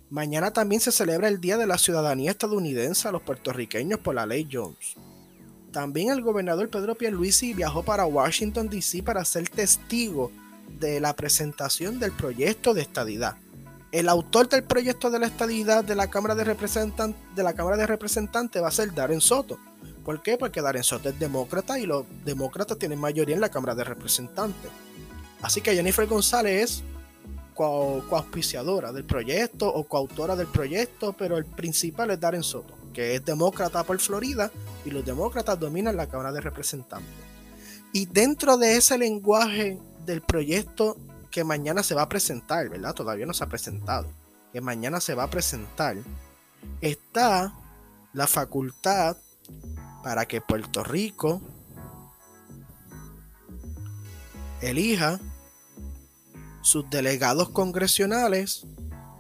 Mañana también se celebra el Día de la Ciudadanía Estadounidense a los puertorriqueños por la ley Jones. También el gobernador Pedro Pierluisi viajó para Washington, D.C. para ser testigo de la presentación del proyecto de estadidad. El autor del proyecto de la estadidad de la Cámara de Representantes, de la Cámara de Representantes va a ser Darren Soto. ¿Por qué? Porque Darren Soto es demócrata y los demócratas tienen mayoría en la Cámara de Representantes. Así que Jennifer González es coauspiciadora del proyecto o coautora del proyecto, pero el principal es Darren Soto, que es demócrata por Florida y los demócratas dominan la Cámara de Representantes. Y dentro de ese lenguaje del proyecto que mañana se va a presentar, ¿verdad? Todavía no se ha presentado. Que mañana se va a presentar. Está la facultad para que Puerto Rico elija sus delegados congresionales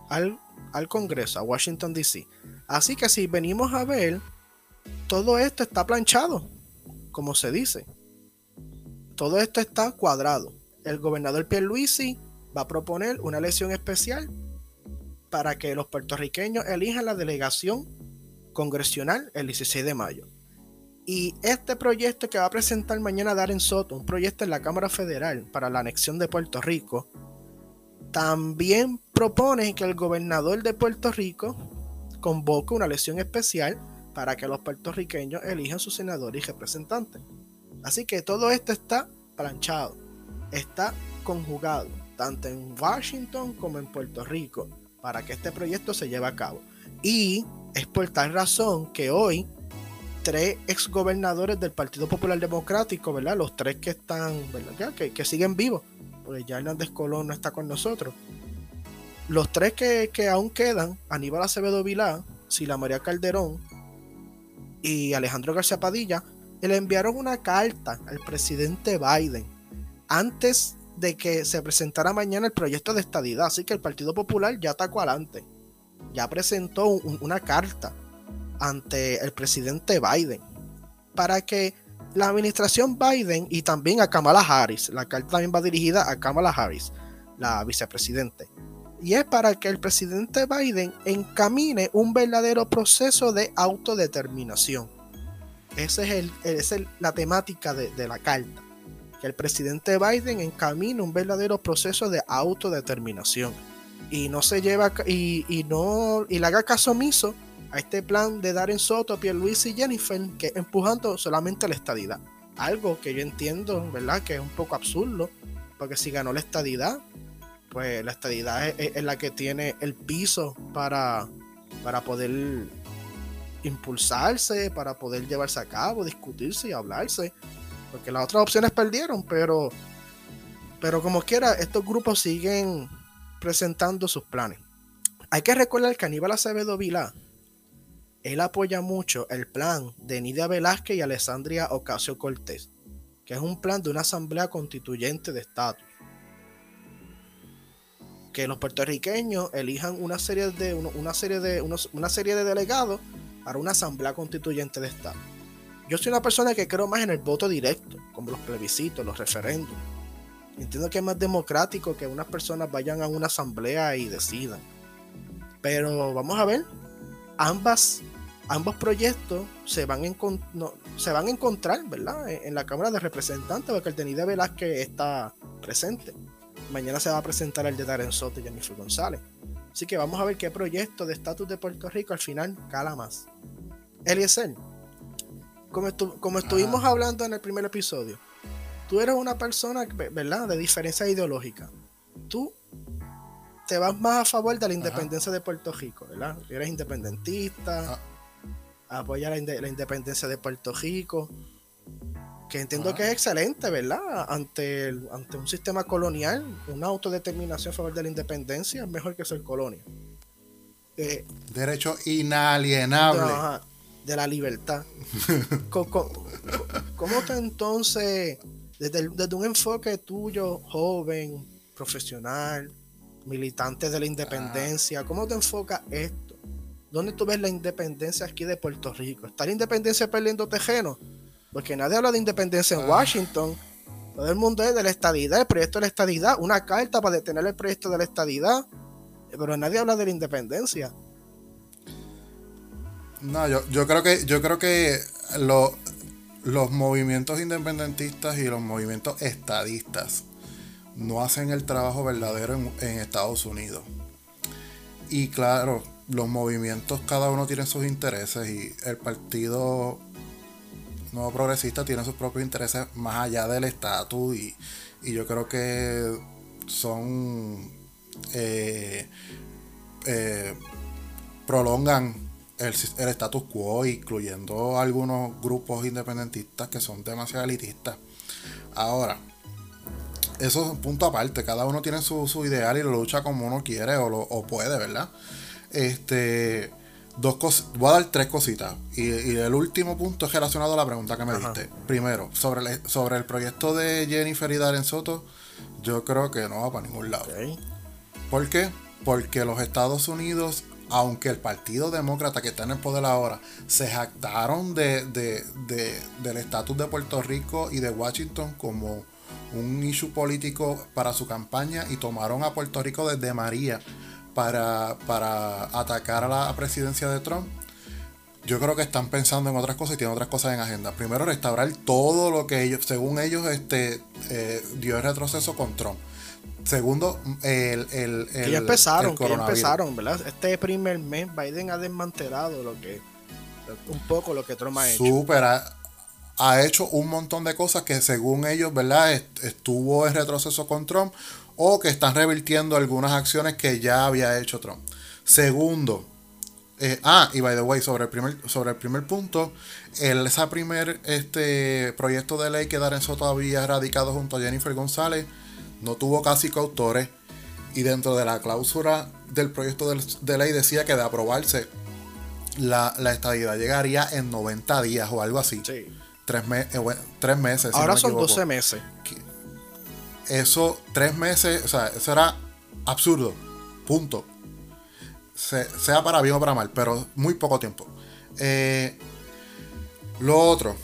al, al Congreso, a Washington, D.C. Así que si venimos a ver, todo esto está planchado, como se dice. Todo esto está cuadrado el gobernador Pierluisi va a proponer una elección especial para que los puertorriqueños elijan la delegación congresional el 16 de mayo. Y este proyecto que va a presentar mañana Darren Soto, un proyecto en la Cámara Federal para la anexión de Puerto Rico, también propone que el gobernador de Puerto Rico convoque una elección especial para que los puertorriqueños elijan sus senadores y representantes. Así que todo esto está planchado está conjugado tanto en Washington como en Puerto Rico para que este proyecto se lleve a cabo. Y es por tal razón que hoy tres exgobernadores del Partido Popular Democrático, ¿verdad? Los tres que están, ¿verdad? que, siguen vivos, porque ya Hernández Colón no está con nosotros. Los tres que, que aún quedan, Aníbal Acevedo Vilá, Sila María Calderón y Alejandro García Padilla, le enviaron una carta al presidente Biden antes de que se presentara mañana el proyecto de estadidad. Así que el Partido Popular ya atacó adelante. Ya presentó una carta ante el presidente Biden para que la administración Biden y también a Kamala Harris, la carta también va dirigida a Kamala Harris, la vicepresidente, y es para que el presidente Biden encamine un verdadero proceso de autodeterminación. Esa es, el, esa es la temática de, de la carta que el presidente Biden encamine un verdadero proceso de autodeterminación y no se lleva y, y no y le haga caso omiso a este plan de dar en Soto, Luis y Jennifer que empujando solamente la estadidad. Algo que yo entiendo, ¿verdad? Que es un poco absurdo, porque si ganó la estadidad, pues la estadidad es, la que tiene el piso para, para poder impulsarse, para poder llevarse a cabo, discutirse y hablarse porque las otras opciones perdieron, pero, pero como quiera, estos grupos siguen presentando sus planes. Hay que recordar que Aníbal Acevedo Vilá, él apoya mucho el plan de Nidia Velázquez y Alessandria Ocasio Cortés, que es un plan de una asamblea constituyente de estatus. Que los puertorriqueños elijan una serie de, una serie de, una serie de delegados para una asamblea constituyente de estatus. Yo soy una persona que creo más en el voto directo, como los plebiscitos, los referéndums. Entiendo que es más democrático que unas personas vayan a una asamblea y decidan. Pero vamos a ver, ambas, ambos proyectos se van, se van a encontrar, ¿verdad? En, la Cámara de Representantes, porque el de Nida Velázquez está presente. Mañana se va a presentar el de Darren Soto y Jennifer González. Así que vamos a ver qué proyecto de estatus de Puerto Rico al final cala más. Eliezer, como, estuvimos hablando en el primer episodio, tú eres una persona, ¿verdad? De diferencia ideológica. Tú te vas más a favor de la independencia de Puerto Rico, ¿verdad? Eres independentista, ah. apoyas la, independencia de Puerto Rico, que entiendo que es excelente, ¿verdad? Ante, ante un sistema colonial, una autodeterminación a favor de la independencia es mejor que ser colonia. Eh, Derecho inalienable de la libertad. ¿Cómo, te entonces, desde, desde, un enfoque tuyo, joven, profesional, militante de la independencia, cómo te enfocas esto? ¿Dónde tú ves la independencia aquí de Puerto Rico? ¿Está la independencia perdiendo tejeno? Porque nadie habla de independencia en ah. Washington. Todo el mundo es de la estadidad, el proyecto de la estadidad, una carta para detener el proyecto de la estadidad. Pero nadie habla de la independencia. No, yo, yo creo que, yo creo que los movimientos independentistas y los movimientos estadistas no hacen el trabajo verdadero en, Estados Unidos. Y claro, los movimientos cada uno tiene sus intereses y el partido nuevo progresista tiene sus propios intereses más allá del estatus y, y yo creo que son eh, eh, prolongan el status quo, incluyendo algunos grupos independentistas que son demasiado elitistas. Ahora, eso es un punto aparte, cada uno tiene su, ideal y lo lucha como uno quiere o, lo, o puede, ¿verdad? Este, dos cosas, voy a dar tres cositas. Y, el último punto es relacionado a la pregunta que me diste. Primero, sobre el, sobre el proyecto de Jennifer y Darren Soto, yo creo que no va para ningún lado. ¿Por qué? Porque los Estados Unidos, aunque el Partido Demócrata que está en el poder ahora, se jactaron de, del estatus de Puerto Rico y de Washington como un issue político para su campaña y tomaron a Puerto Rico desde María para, para atacar a la presidencia de Trump, yo creo que están pensando en otras cosas y tienen otras cosas en agenda. Primero, restaurar todo lo que ellos, según ellos, este, eh, dio el retroceso con Trump. Segundo, el, el, el ya empezaron, que empezaron, ¿verdad? Este primer mes Biden ha desmantelado lo que un poco lo que Trump ha hecho. Super, ha, hecho un montón de cosas que según ellos, ¿verdad? Estuvo en retroceso con Trump o que están revirtiendo algunas acciones que ya había hecho Trump. Segundo, eh, ah, y by the way, sobre el primer, sobre el primer punto, ese primer este, proyecto de ley que Darren Soto había radicado junto a Jennifer González no tuvo casi coautores y dentro de la cláusula del proyecto de, ley decía que de aprobarse la, la, estadidad llegaría en 90 días o algo así. Sí. Tres, eh, tres meses. Ahora son 12 meses. Eso, tres meses, o sea, eso era absurdo. Punto sea para bien o para mal, pero muy poco tiempo. Eh, lo otro,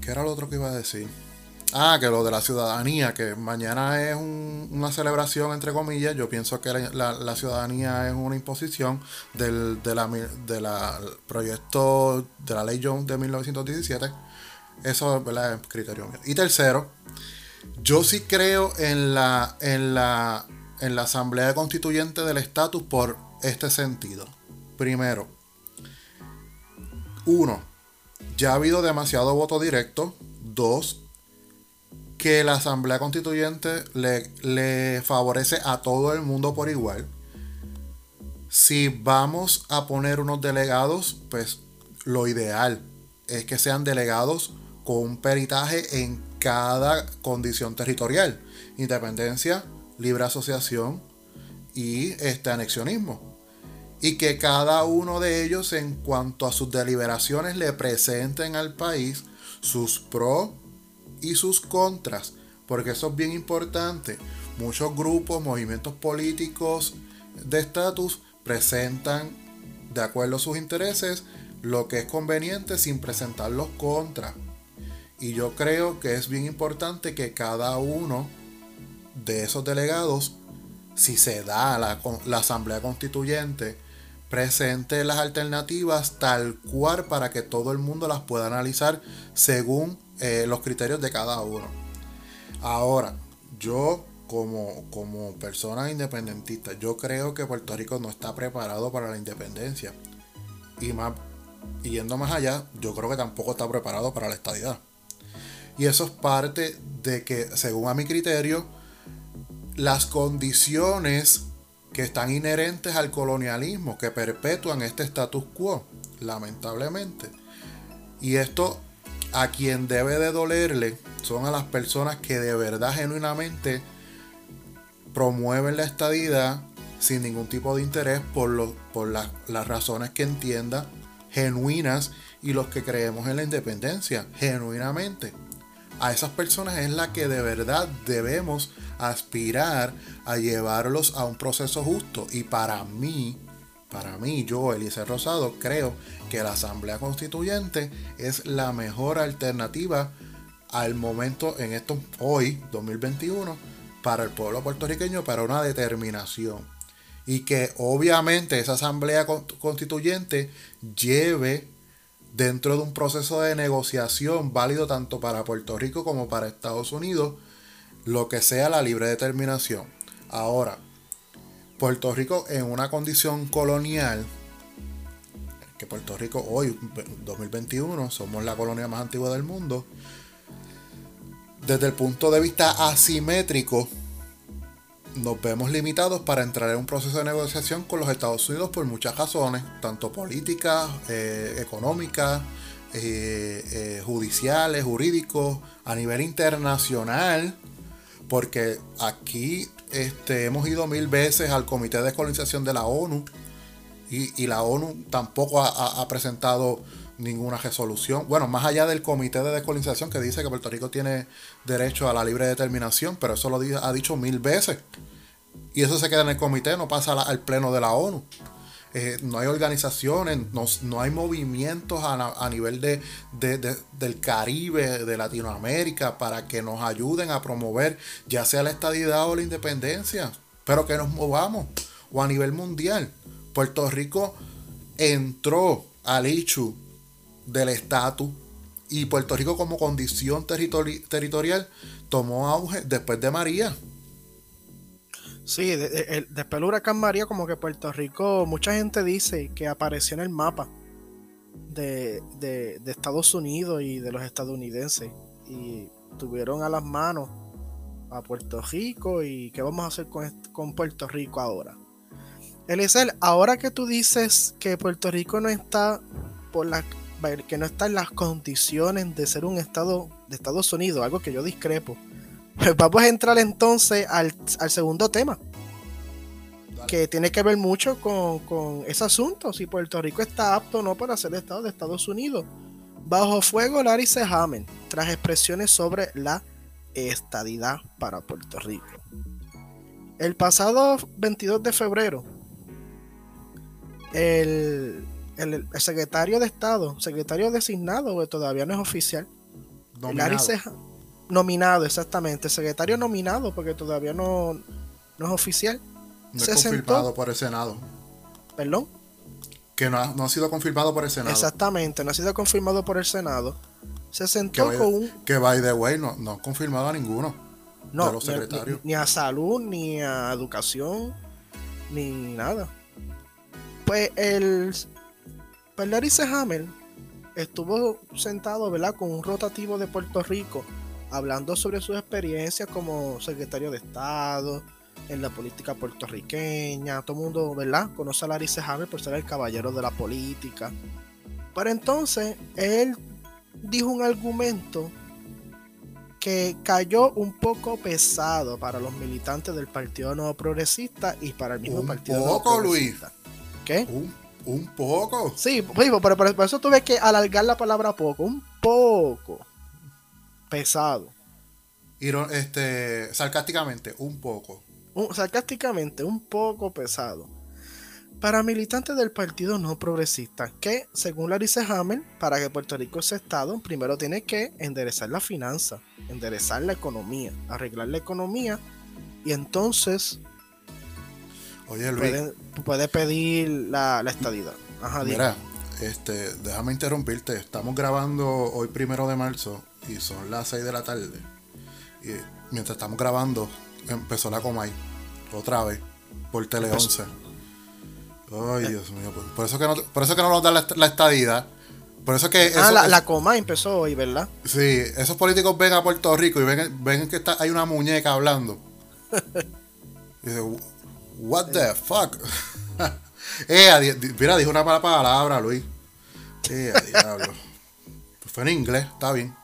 ¿qué era lo otro que iba a decir? Ah, que lo de la ciudadanía, que mañana es una celebración, entre comillas. Yo pienso que la, ciudadanía es una imposición del de la, de la, proyecto de la ley Jones de 1917. Eso es criterio mío. Y tercero, yo sí creo en la, en la, en la Asamblea Constituyente del Estatus por este sentido. Primero, uno, ya ha habido demasiado voto directo. Dos, que la Asamblea Constituyente le, le favorece a todo el mundo por igual. Si vamos a poner unos delegados, pues lo ideal es que sean delegados con un peritaje en cada condición territorial. Independencia, libre asociación y este anexionismo y que cada uno de ellos en cuanto a sus deliberaciones le presenten al país sus pros y sus contras, porque eso es bien importante. Muchos grupos, movimientos políticos de estatus presentan de acuerdo a sus intereses lo que es conveniente sin presentar los contras. Y yo creo que es bien importante que cada uno de esos delegados, si se da la, la Asamblea Constituyente, presente las alternativas tal cual para que todo el mundo las pueda analizar según eh, los criterios de cada uno. Ahora, yo como, como persona independentista, yo creo que Puerto Rico no está preparado para la independencia. Y más, yendo más allá, yo creo que tampoco está preparado para la estadidad. Y eso es parte de que, según a mi criterio, las condiciones que están inherentes al colonialismo, que perpetúan este status quo, lamentablemente. Y esto a quien debe de dolerle son a las personas que de verdad genuinamente promueven la estadidad sin ningún tipo de interés por, por las razones que entienda genuinas y los que creemos en la independencia genuinamente. A esas personas es la que de verdad debemos aspirar a llevarlos a un proceso justo. Y para mí, para mí, yo, Eliezer Rosado, creo que la Asamblea Constituyente es la mejor alternativa al momento en esto, hoy, 2021, para el pueblo puertorriqueño, para una determinación. Y que obviamente esa Asamblea Constituyente lleve dentro de un proceso de negociación válido tanto para Puerto Rico como para Estados Unidos lo que sea la libre determinación. Ahora, Puerto Rico en una condición colonial, que Puerto Rico hoy, 2021, somos la colonia más antigua del mundo, desde el punto de vista asimétrico, nos vemos limitados para entrar en un proceso de negociación con los Estados Unidos por muchas razones, tanto políticas, eh, económicas, eh, eh, judiciales, jurídicos, a nivel internacional, porque aquí este, hemos ido mil veces al Comité de Descolonización de la ONU y, la ONU tampoco ha, presentado ninguna resolución. Bueno, más allá del Comité de Descolonización que dice que Puerto Rico tiene derecho a la libre determinación, pero eso lo ha dicho mil veces. Y eso se queda en el comité, no pasa al pleno de la ONU. Eh, no hay organizaciones, no, hay movimientos a, nivel de, del Caribe, de Latinoamérica, para que nos ayuden a promover ya sea la estadidad o la independencia, pero que nos movamos, o a nivel mundial. Puerto Rico entró al hecho del estatus y Puerto Rico como condición territorial tomó auge después de María. Sí, después del huracán María, como que Puerto Rico, mucha gente dice que apareció en el mapa de, Estados Unidos y de los estadounidenses. Y tuvieron a las manos a Puerto Rico y qué vamos a hacer con, con Puerto Rico ahora. Eliezer, ahora que tú dices que Puerto Rico no está por la que no está en las condiciones de ser un estado de Estados Unidos, algo que yo discrepo Vamos a entrar entonces al, segundo tema. Que tiene que ver mucho con, ese asunto. Si Puerto Rico está apto o no para ser Estado de Estados Unidos. Bajo fuego, Larry Sehamen, tras expresiones sobre la estadidad para Puerto Rico. El pasado 22 de febrero, el, secretario de Estado, secretario designado, que todavía no es oficial, Larry Sehamen, Nominado, exactamente. Secretario nominado, porque todavía no, no es oficial. No es confirmado por el Senado. ¿Perdón? Que no ha, sido confirmado por el Senado. Exactamente, no ha sido confirmado por el Senado. Se sentó con un. Que by the way, no, no ha confirmado a ninguno no, de los secretarios. Ni, a salud, ni a educación, ni nada. Pues el. Pues Larry Hammer estuvo sentado, ¿verdad? Con un rotativo de Puerto Rico hablando sobre su experiencia como secretario de Estado, en la política puertorriqueña. Todo el mundo, ¿verdad? Conoce a Larry Hammer por ser el caballero de la política. Pero entonces, él dijo un argumento que cayó un poco pesado para los militantes del Partido Nuevo Progresista y para el mismo Partido poco, Luis. ¿Qué? Un, poco. Sí, pero, pero por eso tuve que alargar la palabra poco. Un poco pesado. este, sarcásticamente, un poco. sarcásticamente, un poco pesado. Para militantes del Partido No Progresista, que según Larissa Hammer, para que Puerto Rico sea Estado, primero tiene que enderezar la finanza, enderezar la economía, arreglar la economía, y entonces Oye, Luis, puede, pedir la, la estadidad. Mira, este, déjame interrumpirte. Estamos grabando hoy primero de marzo y son las 6 de la tarde. Y mientras estamos grabando, empezó la Comay. Otra vez. Por Tele 11. Ay, Dios mío. Por, eso que no, por eso que no nos da la, la estadidad. Por eso que. ah, la, la, Comay empezó hoy, ¿verdad? Sí, esos políticos ven a Puerto Rico y ven, ven que está, hay una muñeca hablando. y dice, ¿What the fuck? eh, mira, dijo una mala palabra, Luis. Eh, diablo. Pues fue en inglés, está bien.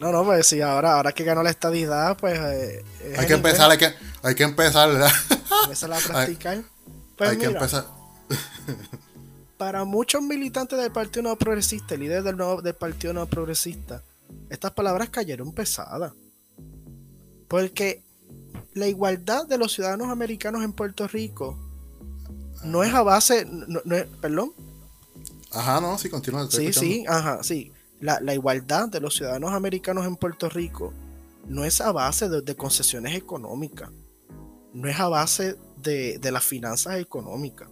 No, no, pues sí, ahora, ahora que ganó la estadidad, pues. Eh, hay que empezar, hay que, hay que empezar, ¿verdad? Empezar a practicar. Pues hay que empezar. para muchos militantes del Partido Nuevo Progresista, líderes del, nuevo, del Partido Nuevo Progresista, estas palabras cayeron pesadas. Porque la igualdad de los ciudadanos americanos en Puerto Rico no es a base. No, perdón. Ajá, no, sí, continúa. Sí, sí, ajá, sí la, igualdad de los ciudadanos americanos en Puerto Rico no es a base de, concesiones económicas, no es a base de, las finanzas económicas.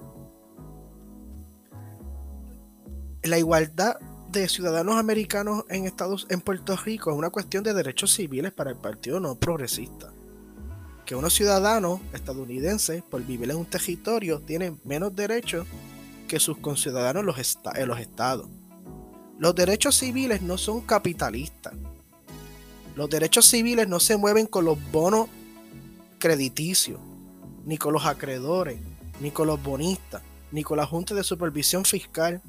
La igualdad de ciudadanos americanos en Estados en Puerto Rico es una cuestión de derechos civiles para el Partido No Progresista. Que unos ciudadanos estadounidenses, por vivir en un territorio, tienen menos derechos que sus conciudadanos en los, estados. Los derechos civiles no son capitalistas. Los derechos civiles no se mueven con los bonos crediticios, ni con los acreedores, ni con los bonistas, ni con la Junta de Supervisión Fiscal.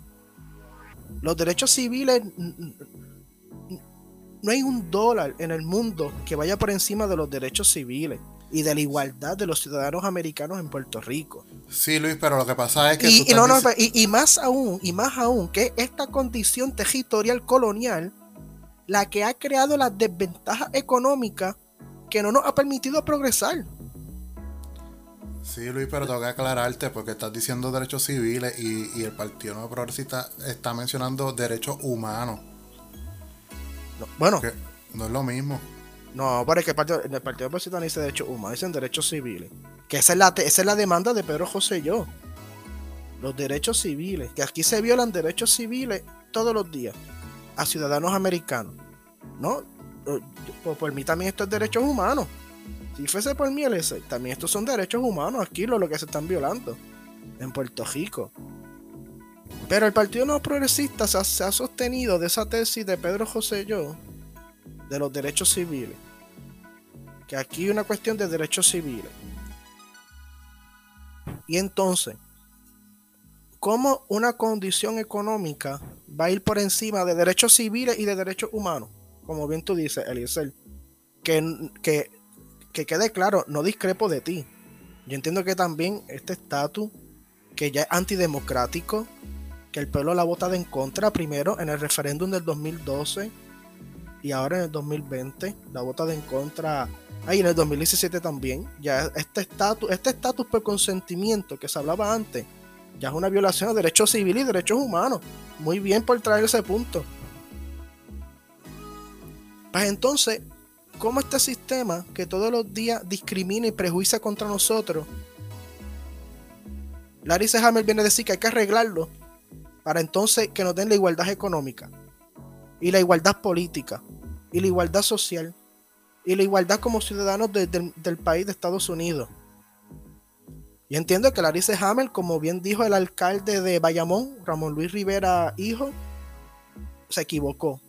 Los derechos civiles, no hay un dólar en el mundo que vaya por encima de los derechos civiles y de la igualdad de los ciudadanos americanos en Puerto Rico. Sí, Luis, pero lo que pasa es que... Y, más aún, y más aún, que esta condición territorial colonial la que ha creado las desventajas económicas que no nos ha permitido progresar. Sí, Luis, pero tengo que aclararte porque estás diciendo derechos civiles y, el Partido No Progresista está mencionando derechos humanos. bueno. no es lo mismo. No, pero es que el Partido, el partido no dice derechos humanos, dicen derechos civiles. Que esa es, la, esa es la demanda de Pedro José yo. Los derechos civiles. Que aquí se violan derechos civiles todos los días a ciudadanos americanos. No, pues por mí también esto es derechos humanos. Si fuese por mí, también estos son derechos humanos aquí, lo, lo que se están violando en Puerto Rico. Pero el Partido No Progresista se ha, sostenido de esa tesis de Pedro José yo de los derechos civiles. Que aquí hay una cuestión de derechos civiles. Y entonces, ¿cómo una condición económica va a ir por encima de derechos civiles y de derechos humanos? Como bien tú dices, Eliezer. Que, que, que quede claro, no discrepo de ti. Yo entiendo que también este estatus, que ya es antidemocrático, que el pueblo la ha votado en contra primero en el referéndum del 2012 y ahora en el 2020 la vota de en contra. Ahí en el 2017 también. Ya este estatus, este estatus por consentimiento que se hablaba antes, ya es una violación de derechos civiles y derechos humanos. Muy bien por traer ese punto. Pues entonces, ¿cómo este sistema que todos los días discrimina y prejuicia contra nosotros? Larry Hammer viene a decir que hay que arreglarlo para entonces que nos den la igualdad económica y la igualdad política, y la igualdad social, y la igualdad como ciudadanos del país de Estados Unidos. Y entiendo que Larice Hammer, como bien dijo el alcalde de Bayamón, Ramón Luis Rivera, hijo, se equivocó.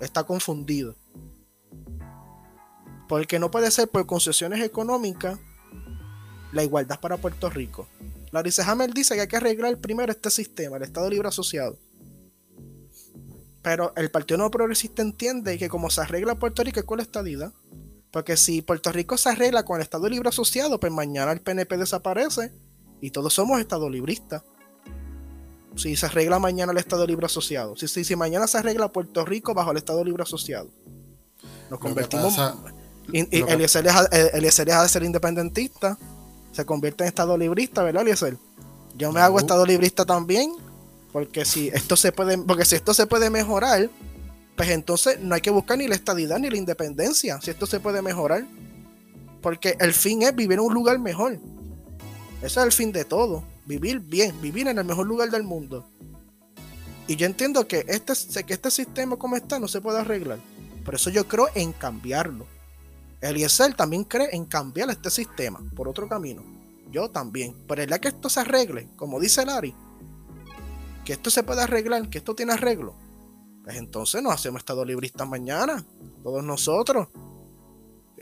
Está confundido. Porque no puede ser por concesiones económicas la igualdad para Puerto Rico. Larice Hammer dice que hay que arreglar primero este sistema, el Estado Libre Asociado. Pero el Partido No Progresista entiende que como se arregla Puerto Rico es con la estadidad. Porque si Puerto Rico se arregla con el Estado Libre Asociado, pues mañana el PNP desaparece y todos somos Estado libristas. Si se arregla mañana el Estado Libre Asociado. Si, si, si mañana se arregla Puerto Rico bajo el Estado Libre Asociado. Nos convertimos... Y, Eliezer, deja, de ser independentista. Se convierte en Estado librista, ¿verdad, Eliezer? Yo me hago Estado librista también porque si esto se puede, porque si esto se puede mejorar, pues entonces no hay que buscar ni la estadidad ni la independencia, si esto se puede mejorar. Porque el fin es vivir en un lugar mejor. Ese es el fin de todo. Vivir bien, vivir en el mejor lugar del mundo. Y yo entiendo que este, que este sistema como está no se puede arreglar. Por eso yo creo en cambiarlo. Eliezer también cree en cambiar este sistema por otro camino. Yo también. Pero el día que esto se arregle, como dice Larry, que esto se puede arreglar, que esto tiene arreglo, pues entonces nos hacemos estado libristas mañana, todos nosotros.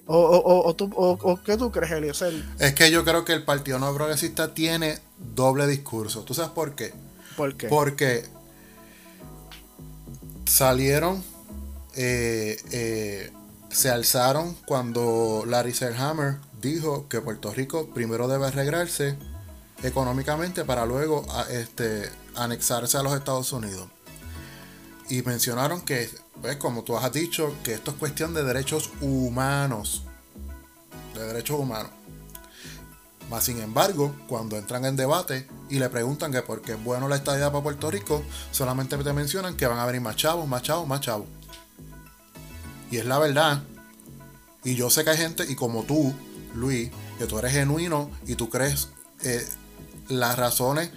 O, o, o, tú, o, qué tú crees, Eliezer? Es que yo creo que el Partido No Progresista tiene doble discurso. ¿Tú sabes por qué? ¿Por qué? Porque salieron, eh, eh, se alzaron cuando Larry Selhammer dijo que Puerto Rico primero debe arreglarse económicamente para luego este, anexarse a los Estados Unidos. Y mencionaron que, pues, como tú has dicho, que esto es cuestión de derechos humanos. De derechos humanos. Más sin embargo, cuando entran en debate y le preguntan que por qué es bueno la estadía para Puerto Rico, solamente te mencionan que van a venir más chavos, más chavos, más chavos. Y es la verdad. Y yo sé que hay gente, y como tú, Luis, que tú eres genuino y tú crees eh, las razones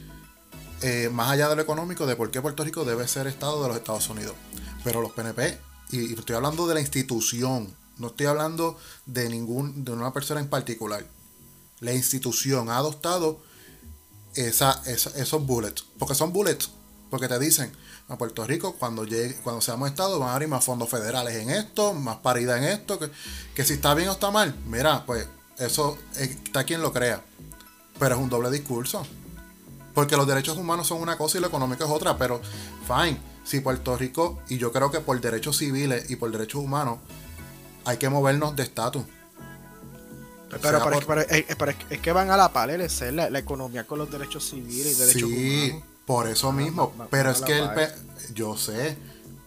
eh, más allá de lo económico, de por qué Puerto Rico debe ser Estado de los Estados Unidos. Pero los PNP, y, estoy hablando de la institución, no estoy hablando de ningún, de una persona en particular. La institución ha adoptado esa, esos bullets. Porque son bullets. Porque te dicen, a Puerto Rico, cuando llegue, cuando seamos Estado, van a haber más fondos federales en esto, más paridad en esto, que, que si está bien o está mal, mira, pues eso está quien lo crea. Pero es un doble discurso. Porque los derechos humanos son una cosa y lo económico es otra. Pero, fine, si Puerto Rico, y yo creo que por derechos civiles y por derechos humanos, hay que movernos de estatus. Pero, es, que van a la par la, la, economía con los derechos civiles y derechos sí, por eso mismo. pero es que el yo sé,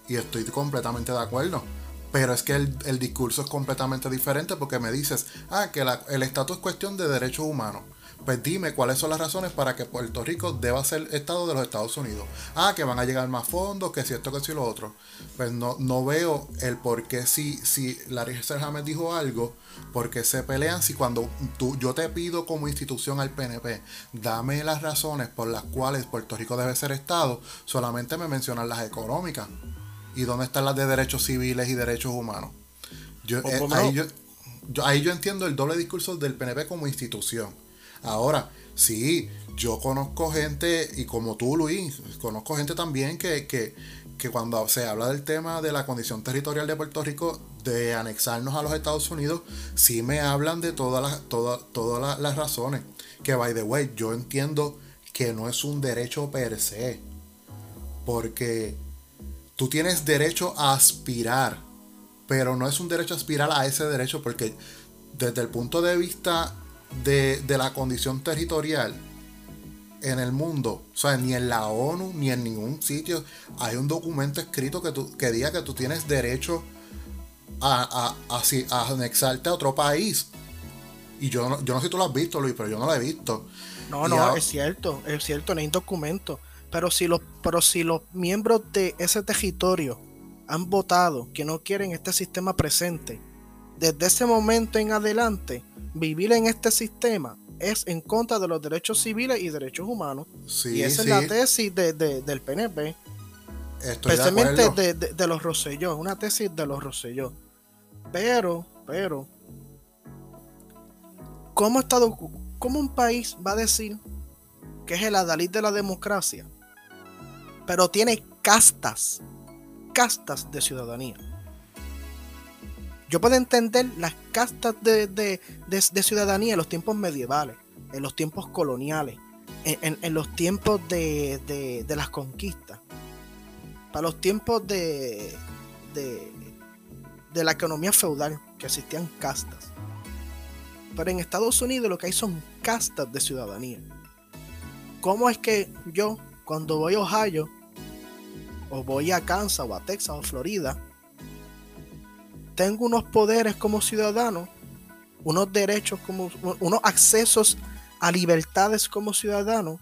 y estoy completamente de acuerdo. Pero es que el, discurso es completamente diferente porque me dices, ah, que el estatus es cuestión de derechos humanos. Pues dime cuáles son las razones para que Puerto Rico deba ser Estado de los Estados Unidos. Ah, que van a llegar más fondos, que si esto, que si lo otro. Pues no, no veo el por qué si, si Larry Serhamed dijo algo, porque se pelean si cuando tú, yo te pido como institución al PNP, dame las razones por las cuales Puerto Rico debe ser Estado, solamente me mencionan las económicas. ¿Y dónde están las de derechos civiles y derechos humanos? Yo, eh, ahí, yo, ahí yo entiendo el doble discurso del PNP como institución. Ahora, sí, yo conozco gente, y como tú, Luis, conozco gente también que, que, que cuando se habla del tema de la condición territorial de Puerto Rico, de anexarnos a los Estados Unidos, sí me hablan de todas las, todas, todas las razones. Que, by the way, yo entiendo que no es un derecho per se. Porque tú tienes derecho a aspirar, pero no es un derecho a aspirar a ese derecho porque desde el punto de vista de, la condición territorial en el mundo, o sea, ni en la ONU, ni en ningún sitio, hay un documento escrito que, tú, que diga que tú tienes derecho a, a, anexarte a otro país. Y yo no, yo no sé si tú lo has visto, Luis, pero yo no lo he visto. No, no, es cierto, es cierto, no hay documento. Pero si los, pero si los miembros de ese territorio han votado que no quieren este sistema presente, desde ese momento en adelante, vivir en este sistema es en contra de los derechos civiles y derechos humanos. y esa es la tesis del PNP. especialmente de, los Rosselló, una tesis de los Rosselló. Pero, pero, ¿cómo, estado, ¿cómo un país va a decir que es el adalid de la democracia, pero tiene castas, castas de ciudadanía? Yo puedo entender las castas de, ciudadanía en los tiempos medievales, en los tiempos coloniales, en, los tiempos de, las conquistas, para los tiempos de, de, la economía feudal, que existían castas. Pero en Estados Unidos lo que hay son castas de ciudadanía. ¿Cómo es que yo, cuando voy a Ohio, o voy a Kansas, o a Texas, o Florida, tengo unos poderes como ciudadano, unos derechos como unos accesos a libertades como ciudadano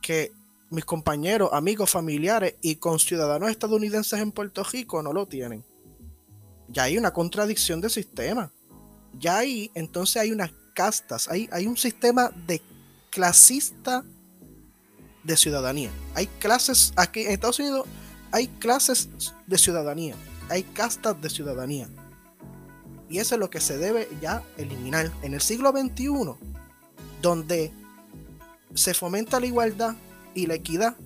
que mis compañeros, amigos, familiares y con ciudadanos estadounidenses en Puerto Rico no lo tienen. Ya hay una contradicción de sistema. Ya hay, entonces hay unas castas, hay, hay un sistema de clasista de ciudadanía. Hay clases, aquí en Estados Unidos hay clases de ciudadanía hay castas de ciudadanía. Y eso es lo que se debe ya eliminar. En el siglo XXI, donde se fomenta la igualdad y la equidad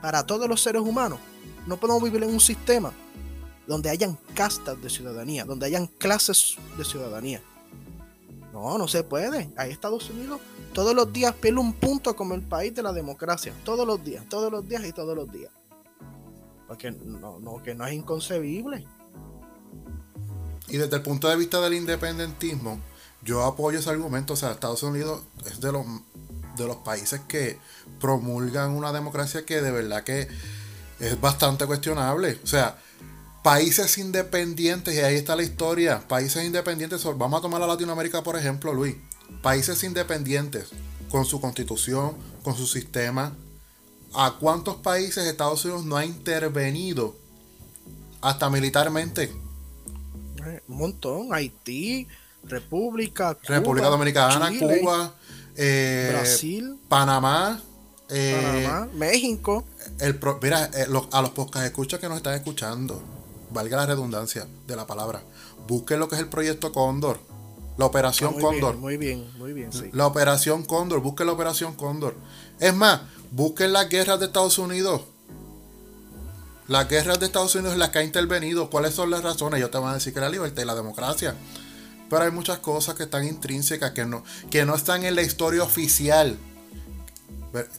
para todos los seres humanos, no podemos vivir en un sistema donde hayan castas de ciudadanía, donde hayan clases de ciudadanía. No, no se puede. Ahí Estados Unidos todos los días pierde un punto como el país de la democracia. Todos los días, todos los días y todos los días. Porque no, no, que no es inconcebible. Y desde el punto de vista del independentismo, yo apoyo ese argumento. O sea, Estados Unidos es de los, de los países que promulgan una democracia que de verdad que es bastante cuestionable. O sea, países independientes, y ahí está la historia, países independientes, vamos a tomar a Latinoamérica por ejemplo, Luis, países independientes, con su constitución, con su sistema, ¿A cuántos países Estados Unidos no ha intervenido? Hasta militarmente. Un montón. Haití, República, República Dominicana, Cuba, eh, Brasil, Panamá, Eh, Panamá, México. el pro- mira, eh, los- a los podcast escucha que nos están escuchando, valga la redundancia de la palabra, busquen lo que es el proyecto Cóndor, la operación muy Cóndor. bien, muy bien, muy bien, sí. La operación Cóndor, busquen la operación Cóndor. Es más, busquen las guerras de Estados Unidos. Las guerras de Estados Unidos en las que ha intervenido, ¿cuáles son las razones? Yo te voy a decir que la libertad y la democracia. Pero hay muchas cosas que están intrínsecas, que no, que no están en la historia oficial.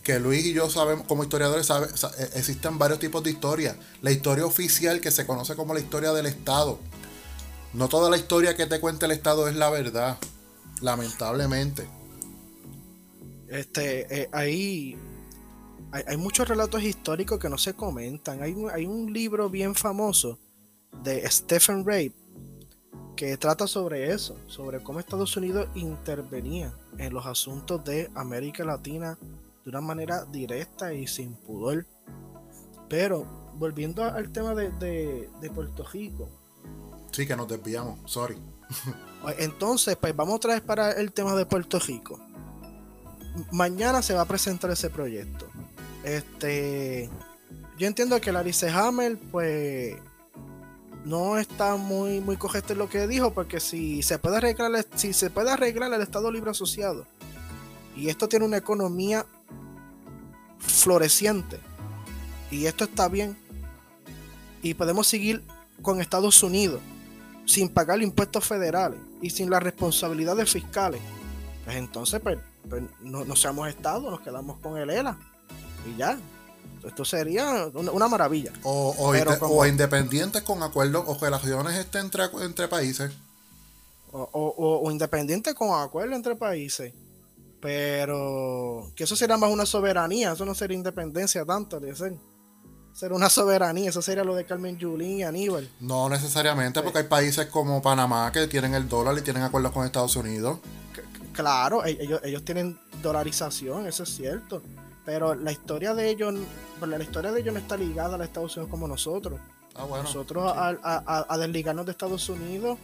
Que Luis y yo sabemos, como historiadores, sabe- sa- eh, existen varios tipos de historia. La historia oficial, que se conoce como la historia del Estado. No toda la historia que te cuenta el Estado es la verdad. Lamentablemente. Este, eh, hay, muchos relatos históricos que no se comentan. Hay, un- hay un libro bien famoso de Stephen Rape que trata sobre eso, sobre cómo Estados Unidos intervenía en los asuntos de América Latina de una manera directa y sin pudor. Pero volviendo al tema de, de- de Puerto Rico, Sí, que nos desviamos. Sorry. entonces, pues vamos otra vez para el tema de Puerto Rico. Mañana se va a presentar ese proyecto. Este, yo entiendo que Larry C. Hammer, pues, no está muy, muy correcto en lo que dijo, porque si se puede arreglar, si se puede arreglar el Estado Libre Asociado y esto tiene una economía floreciente y esto está bien y podemos seguir con Estados Unidos sin pagar impuestos federales y sin las responsabilidades fiscales, pues entonces pues, pues, no, no seamos Estado, nos quedamos con el ELA y ya. Esto sería una, una maravilla. O, o, Pero inde- como- o independientes con acuerdos o relaciones este, entre, entre países. O, o- o- o independiente con acuerdo entre países. Pero que eso sería más una soberanía, eso no sería independencia tanto, de ser. Sería una soberanía, eso sería lo de Carmen Yulín y Aníbal. No necesariamente, porque hay países como Panamá que tienen el dólar y tienen acuerdos con Estados Unidos. C- Claro, e- ellos, ellos tienen dolarización, eso es cierto. Pero la historia de ellos, la historia de ellos no está ligada a los Estados Unidos como nosotros. Ah, bueno. nosotros a, a- a- a desligarnos de Estados Unidos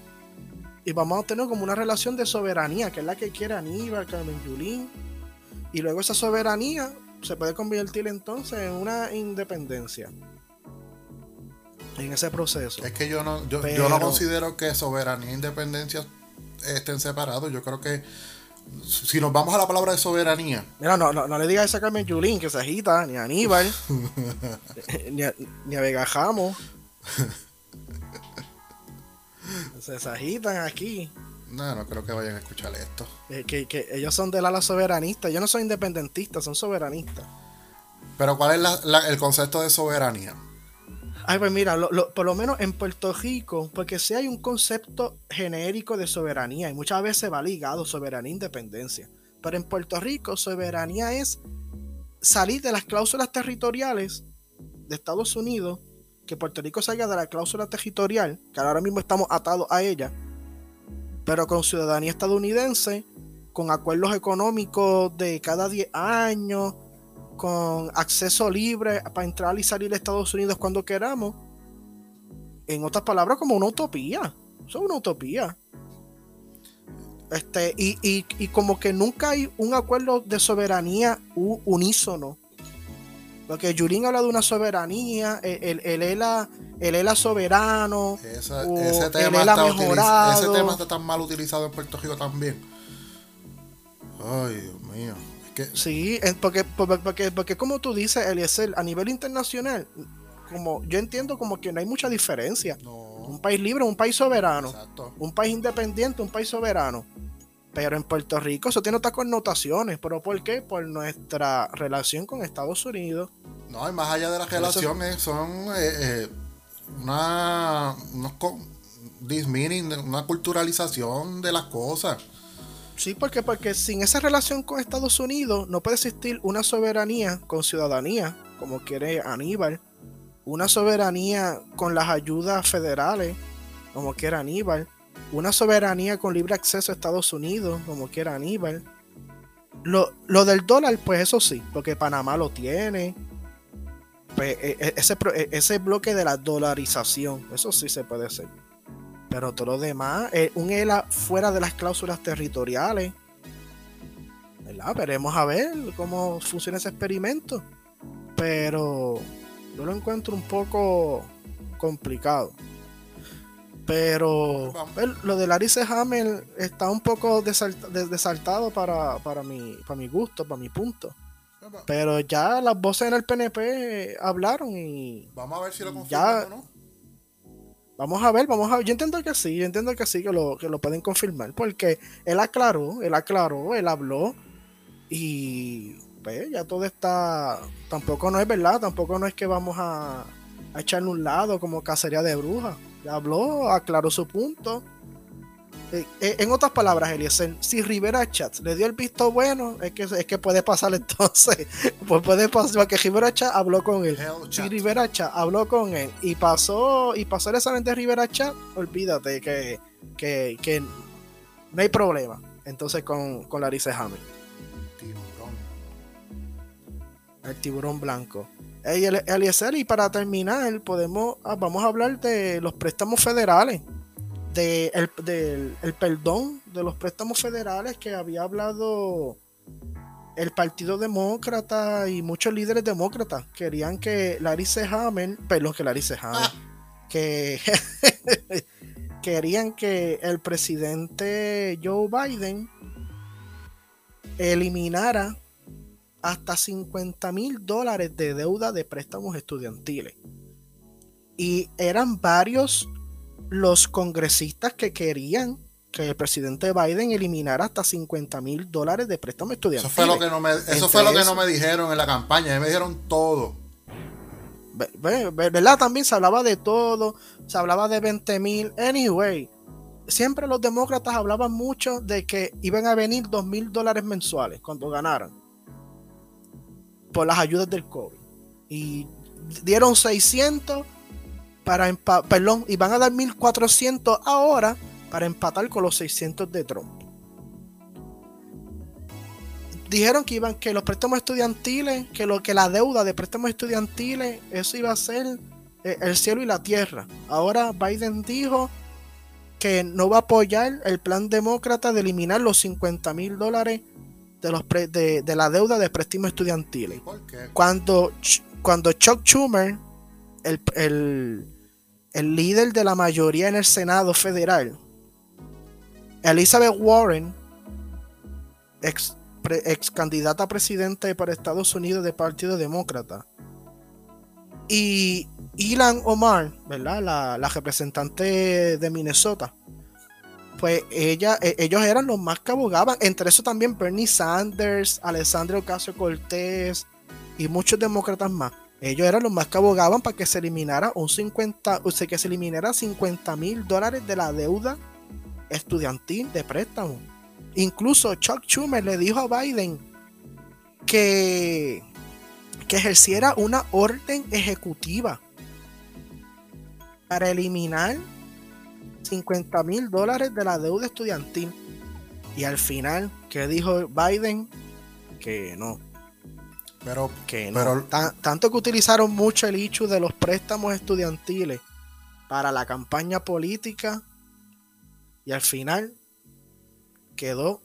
y vamos a tener como una relación de soberanía, que es la que quiere Aníbal, Carmen Yulín. Y luego esa soberanía se puede convertir entonces en una independencia. En ese proceso. Es que yo no, yo, yo no considero que soberanía e independencia estén separados. Yo creo que si nos vamos a la palabra de soberanía, Mira, no, no, no le digas a Carmen Yulín que se agita, ni a Aníbal, ni, a, ni a Vega Jamo. Se, se agitan aquí. No, no creo que vayan a escuchar esto. Eh, que, que ellos son del ala soberanista. Ellos no son independentistas, son soberanistas. Pero ¿cuál es la- la- el concepto de soberanía? Ay, pues mira, lo- lo- por lo menos en Puerto Rico, porque si hay un concepto genérico de soberanía y muchas veces va ligado soberanía e independencia. Pero en Puerto Rico, soberanía es salir de las cláusulas territoriales de Estados Unidos, que Puerto Rico salga de la cláusula territorial, que ahora mismo estamos atados a ella, pero con ciudadanía estadounidense, con acuerdos económicos de cada 10 años, con acceso libre para entrar y salir de Estados Unidos cuando queramos. En otras palabras, como una utopía. Eso es una utopía. Este, y, y- y como que nunca hay un acuerdo de soberanía unísono. Porque Yulín habla de una soberanía, el, el, el ELA, el ELA soberano. Esa- o ese, el ELA está mejorado. ese tema está tan mal utilizado en Puerto Rico también. Ay, Dios mío. Es que Sí, porque, porque, porque, porque como tú dices, Eliezer, a nivel internacional, como yo entiendo como que no hay mucha diferencia. no. Un país libre, un país soberano. Exacto. un país independiente, un país soberano. Pero en Puerto Rico eso tiene otras connotaciones. ¿Pero por qué? Por nuestra relación con Estados Unidos. No, y más allá de las relaciones, son eh, eh, una. unos dismeaning, una culturalización de las cosas. Sí, porque, porque sin esa relación con Estados Unidos no puede existir una soberanía con ciudadanía, como quiere Aníbal. Una soberanía con las ayudas federales, como quiere Aníbal. Una soberanía con libre acceso a Estados Unidos, como quiera Aníbal. Lo, lo del dólar, pues eso sí, porque Panamá lo tiene. Pues, e- e- ese, e- ese bloque de la dolarización, eso sí se puede hacer. Pero todo lo demás, eh, un ELA fuera de las cláusulas territoriales. ¿verdad? Veremos a ver cómo funciona ese experimento. Pero yo lo encuentro un poco complicado. Pero lo de Larry Hammer está un poco desaltado para, para, mi, para mi gusto, para mi punto. Pero ya las voces en el PNP hablaron y. Vamos a ver si lo confirman o no. Vamos a ver, vamos a ver. Yo entiendo que sí, yo entiendo que sí, que lo, que lo pueden confirmar. Porque él aclaró, él aclaró, él habló. Y pues ya todo está. Tampoco no es verdad, tampoco no es que vamos a, a echarle un lado como cacería de brujas. Habló, aclaró su punto eh, eh, en otras palabras, Eliezer, si Rivera Chat le dio el visto bueno, es que, es que puede pasar entonces. Pues puede pasar, porque Rivera Chat habló con él. Si Rivera Chat habló con él y pasó, y pasó el examen de Rivera Chat, olvídate que, que, no hay problema. Entonces con, con Larissa Hammer. El tiburón blanco. Eliezer, y para terminar, podemos, ah, vamos a hablar de los préstamos federales de el, el perdón de los préstamos federales que había hablado el Partido Demócrata y muchos líderes demócratas querían que Larry Hammer, perdón, que Larry Hammer, ah. que querían que el presidente Joe Biden eliminara hasta 50 mil dólares de deuda de préstamos estudiantiles. Y eran varios los congresistas que querían que el presidente Biden eliminara hasta 50 mil dólares de préstamo estudiantil. Eso fue lo que no me, eso fue lo que no me dijeron en la campaña, me dijeron todo. ¿Verdad? También se hablaba de todo, se hablaba de 20 mil. Anyway, siempre los demócratas hablaban mucho de que iban a venir 2 mil dólares mensuales cuando ganaran por las ayudas del COVID. Y dieron 600 para perdón, y van a dar 1400 ahora para empatar con los 600 de Trump. Dijeron que iban que los préstamos estudiantiles, que lo que la deuda de préstamos estudiantiles, eso iba a ser eh, el cielo y la tierra. Ahora Biden dijo que no va a apoyar el plan demócrata de eliminar los 50 mil dólares de, los de, la deuda de préstamos estudiantiles. Cuando, cuando Chuck Schumer, el, el líder de la mayoría en el Senado federal, Elizabeth Warren, ex, candidata a presidente para Estados Unidos del Partido Demócrata, y Ilan Omar, ¿verdad? La, representante de Minnesota. Pues ella, e, ellos eran los más que abogaban. Entre eso también Bernie Sanders, Alessandro Ocasio Cortés y muchos demócratas más ellos eran los más que abogaban para que se eliminara un 50, o sea, que se eliminara 50 mil dólares de la deuda estudiantil de préstamo. Incluso Chuck Schumer le dijo a Biden que, que ejerciera una orden ejecutiva para eliminar 50 mil dólares de la deuda estudiantil. Y al final, ¿qué dijo Biden? Que no, pero, que tanto que utilizaron mucho el hecho de los préstamos estudiantiles para la campaña política y al final quedó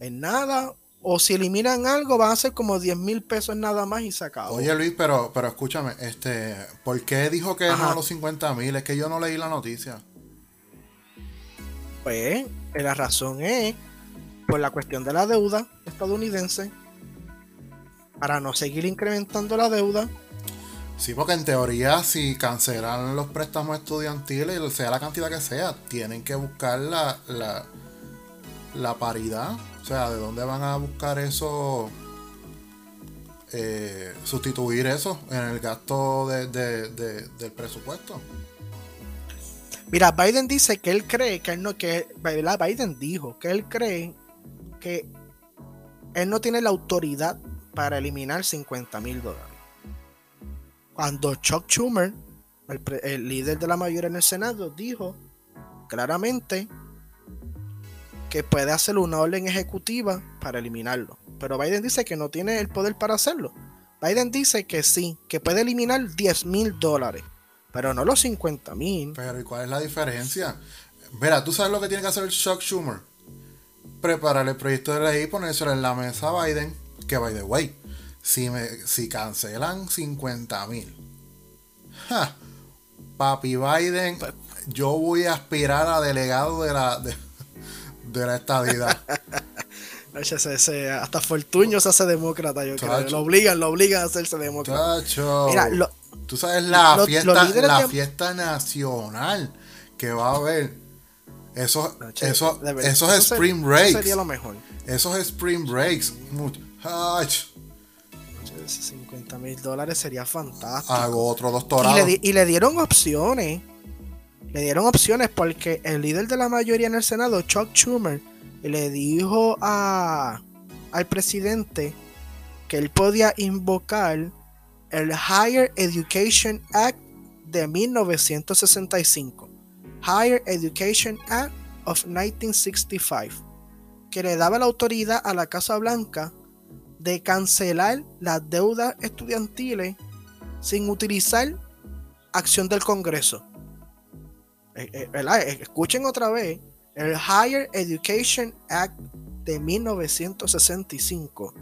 en nada. O si eliminan algo, van a ser como 10 mil pesos nada más y se acabó. Oye Luis, pero, pero escúchame, este, ¿por qué dijo que no a los 50 mil? Es que yo no leí la noticia. Pues la razón es por la cuestión de la deuda estadounidense para no seguir incrementando la deuda. Sí, porque en teoría si cancelan los préstamos estudiantiles, sea la cantidad que sea, tienen que buscar la, la, paridad. O sea, ¿de dónde van a buscar eso? Eh, sustituir eso en el gasto del presupuesto. Mira, Biden dice que él cree que él no, que Biden dijo que él cree que él no tiene la autoridad para eliminar 50 mil dólares. Cuando Chuck Schumer, el, líder de la mayoría en el Senado, dijo claramente que puede hacer una orden ejecutiva para eliminarlo. Pero Biden dice que no tiene el poder para hacerlo. Biden dice que sí, que puede eliminar 10 mil dólares, pero no los 50 mil. Pero ¿y cuál es la diferencia? Mira, ¿tú sabes lo que tiene que hacer el Chuck Schumer? preparar el proyecto de ley y ponérselo en la mesa a Biden, que by the way, si, me, si cancelan 50 mil, papi Biden, yo voy a aspirar a delegado de la, de, de la estadidad. Hasta Fortuño se hace demócrata, yo creo. Lo obligan, lo obligan a hacerse demócrata. Chacho. Mira, lo- Tú sabes la los- fiesta, los la fiesta nacional que va a haber. Esos, che, esos, verdad, esos eso spring eso breaks. sería lo mejor. Esos spring breaks. muchach, 50 mil dólares sería fantástico. hago otro y, doctorado. le di- y le dieron opciones. Le dieron opciones porque el líder de la mayoría en el Senado, Chuck Schumer, le dijo a, al presidente que él podía invocar el Higher Education Act de 1965. Higher Education Act of 1965. Que le daba la autoridad a la Casa Blanca de cancelar las deudas estudiantiles sin utilizar acción del Congreso. Eh, eh. Eh, Escuchen otra vez. El Higher Education Act de 1965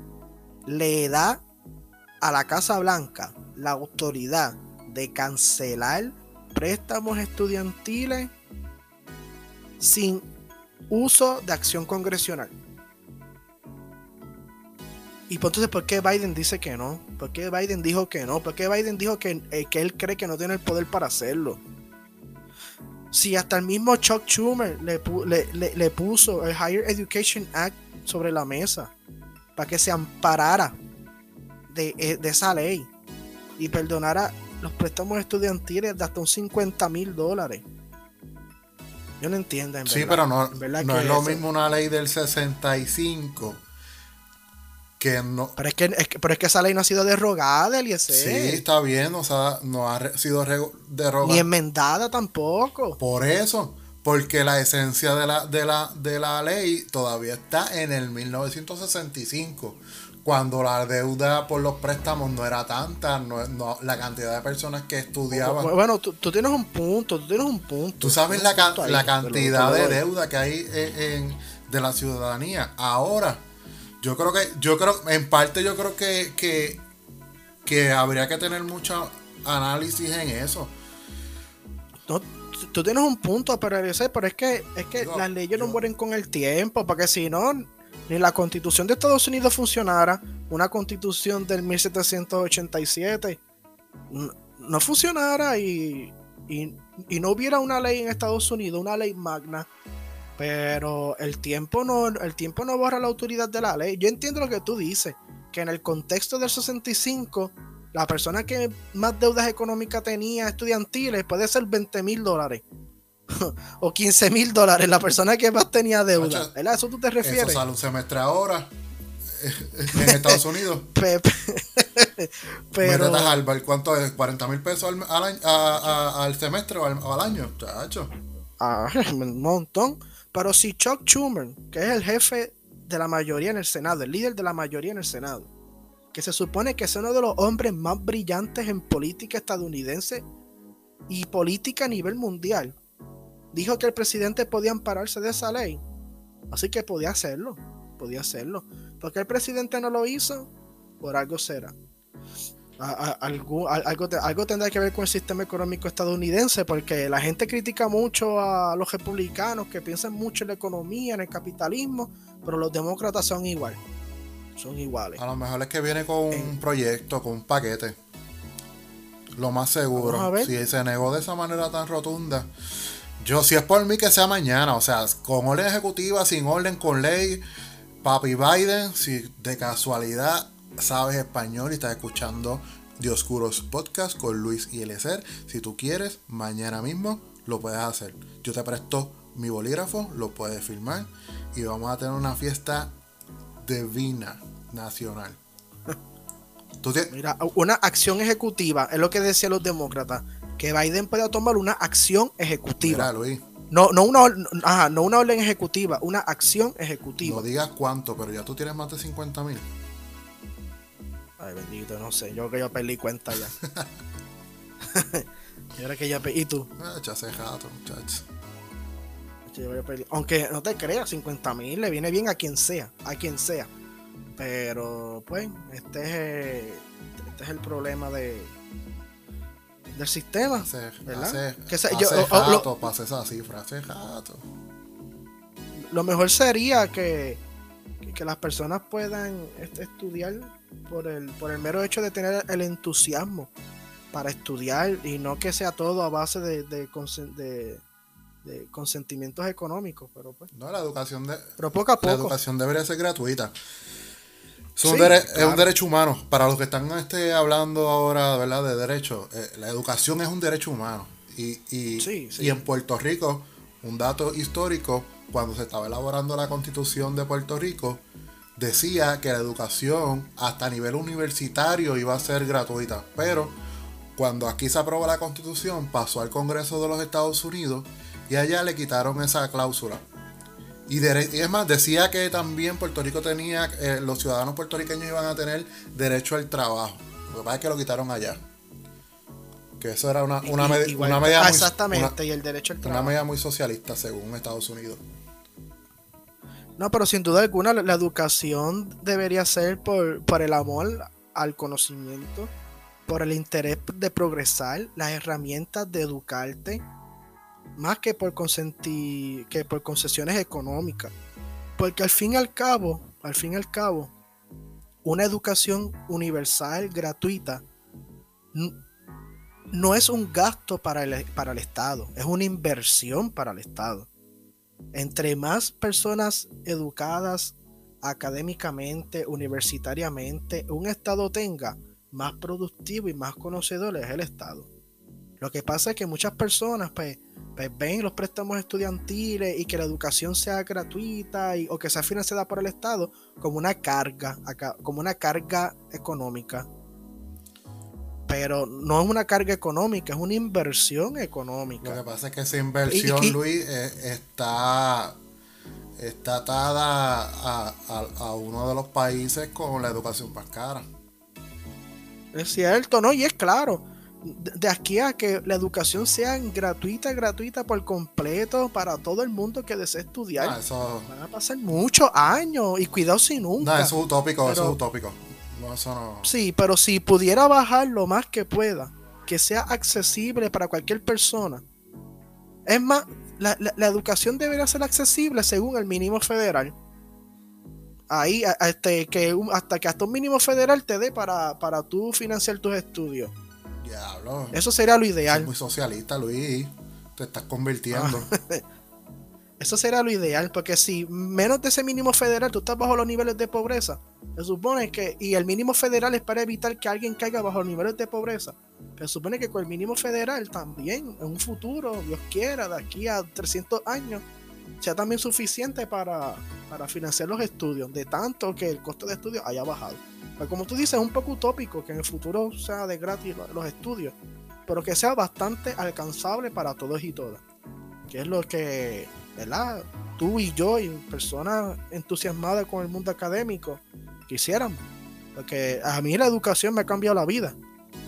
le da a la Casa Blanca la autoridad de cancelar préstamos estudiantiles sin uso de acción congresional. Y pues entonces, ¿por qué Biden dice que no? ¿Por qué Biden dijo que no? ¿Por qué Biden dijo que, eh, que él cree que no tiene el poder para hacerlo? Si hasta el mismo Chuck Schumer le, pu- le- le- le puso el Higher Education Act sobre la mesa para que se amparara de, eh, de esa ley y perdonara los préstamos estudiantiles de hasta un 50 mil dólares. Yo no entiendo, en Sí, verdad. pero no, En no que es lo eso- mismo una ley del 65 que no. Pero es, que, es que- pero es que esa ley no ha sido derogada, Eliezer. Sí, está bien, o sea, no ha sido derogada. Ni enmendada tampoco. Por eso, porque la esencia de la, de la, de la ley todavía está en el 1965, cuando la deuda por los préstamos no era tanta, no, no- la cantidad de personas que estudiaban. Bueno, tú, tú tienes un punto, tú tienes un punto. Tú sabes la, ca- ahí, la cantidad de deuda que hay en, en- de la ciudadanía. Ahora, yo creo que, yo creo, en parte yo creo que, que, que habría que tener mucho análisis en eso. No, tú- tienes un punto, pero, Eliezer, pero es que, es que Yo- las leyes no mueren con el tiempo, porque si no, ni la constitución de Estados Unidos funcionara, una constitución del 1787 n- no funcionara y, y, y no hubiera una ley en Estados Unidos, una ley magna. Pero el tiempo no, el tiempo no borra la autoridad de la ley. Yo entiendo lo que tú dices, que en el contexto del 65, la persona que más deudas económicas tenía estudiantiles puede ser 20 mil dólares. o 15 mil dólares, la persona que más tenía deuda. ¿Verdad? ¿A eso tú te Eso refieres? sale un semestre ahora en Estados Unidos. Pe- pe- pero Métete a Harvard, ¿cuánto es? ¿40 mil pesos al, al año- a- a- al semestre o al, o al año? Chacho. Ah, un montón. Pero si Chuck Schumer, que es el jefe de la mayoría en el Senado, el líder de la mayoría en el Senado, que se supone que es uno de los hombres más brillantes en política estadounidense y política a nivel mundial, dijo que el presidente podía ampararse de esa ley. Así que podía hacerlo, podía hacerlo. Porque el presidente no lo hizo, por algo será. A- a- algo, a- algo, algo tendrá que ver con el sistema económico estadounidense, porque la gente critica mucho a los republicanos que piensan mucho en la economía, en el capitalismo, pero los demócratas son igual. Son iguales. A lo mejor es que viene con un proyecto, con un paquete. Lo más seguro. Vamos a ver. Si se negó de esa manera tan rotunda. Yo, si es por mí que sea mañana, o sea, con orden ejecutiva, sin orden, con ley, Papi Biden, si de casualidad sabes español y estás escuchando De Oscuros Podcast con Luis y Eliezer, si tú quieres, mañana mismo lo puedes hacer. Yo te presto mi bolígrafo, lo puedes firmar y vamos a tener una fiesta divina nacional. Mira, una acción ejecutiva, es lo que decían los demócratas, que Biden pueda tomar una acción ejecutiva. Mira, Luis, No, no, una, ajá, no una orden ejecutiva, una acción ejecutiva. no digas cuánto, pero ya tú tienes más de 50 mil. Ay, bendito, no sé. Yo creo que yo perdí cuenta ya. yo creo que ya pe- ¿Y tú? Ah, ya hace rato, muchachos. Aunque no te creas, 50 mil le viene bien a quien sea, a quien sea. Pero pues, este es, este es el problema de del sistema. Hace, ¿verdad? hace, Que se- hace yo- lo- rato pasé esa cifra, hace rato. lo mejor sería que, que las personas puedan estudiar por el, por el mero hecho de tener el entusiasmo para estudiar y no que sea todo a base de, de, consen- de- de consentimientos económicos. Pero, pues, No, la educación de, pero poco a la educación debería ser gratuita. Es un, Sí, dere- es claro. un derecho humano. Para los que están este, hablando ahora ¿verdad? de derechos, eh, la educación es un derecho humano. Y, y, Sí, sí. y en Puerto Rico, un dato histórico, cuando se estaba elaborando la constitución de Puerto Rico, decía que la educación hasta nivel universitario iba a ser gratuita. Pero cuando aquí se aprobó la constitución, pasó al Congreso de los Estados Unidos y allá le quitaron esa cláusula. Y, dere- y es más, decía que también Puerto Rico tenía, eh, los ciudadanos puertorriqueños iban a tener derecho al trabajo. Lo que pasa es que lo quitaron allá. Que eso era una, una, igual- una medida ah, muy, exactamente, una- y el derecho al una trabajo. medida muy socialista según Estados Unidos. No, pero sin duda alguna la, la educación debería ser por, por el amor al conocimiento, por el interés de progresar, las herramientas de educarte, más que por consentir, que por concesiones económicas. Porque al fin y al cabo, al fin y al cabo, una educación universal, gratuita, no es un gasto para el, para el Estado, es una inversión para el Estado entre más personas educadas académicamente, universitariamente, un Estado tenga, más productivo y más conocedor es el Estado. Lo que pasa es que muchas personas pues, pues, ven los préstamos estudiantiles y que la educación sea gratuita y, o que sea financiada por el Estado como una carga, como una carga económica. Pero no es una carga económica, es una inversión económica. Lo que pasa es que esa inversión, Y- y- Luis, eh, está, está atada a, a- a uno de los países con la educación más cara. Es cierto, ¿no? Y es claro, de aquí a que la educación sea gratuita, gratuita por completo para todo el mundo que desee estudiar, No, eso, van a pasar muchos años y cuidado si nunca. no, eso es utópico, eso Pero- es utópico. No, eso no. Sí, pero si pudiera bajar lo más que pueda, que sea accesible para cualquier persona. Es más, la, la- la educación debería ser accesible según el mínimo federal. Ahí, este, que un- hasta que hasta un mínimo federal te dé para, para tú financiar tus estudios. Diablo. Eso sería lo ideal. muy socialista, Luis. Te estás convirtiendo. Eso sería lo ideal, porque si menos de ese mínimo federal tú estás bajo los niveles de pobreza, se supone que, y el mínimo federal es para evitar que alguien caiga bajo los niveles de pobreza, se supone que con el mínimo federal también, en un futuro, Dios quiera, de aquí a 300 años, sea también suficiente para, para financiar los estudios, de tanto que el costo de estudios haya bajado. Pues como tú dices, es un poco utópico que en el futuro sea de gratis lo- los estudios, pero que sea bastante alcanzable para todos y todas. Que es lo que, ¿verdad? Tú y yo y personas entusiasmadas con el mundo académico quisiéramos. Porque a mí la educación me ha cambiado la vida.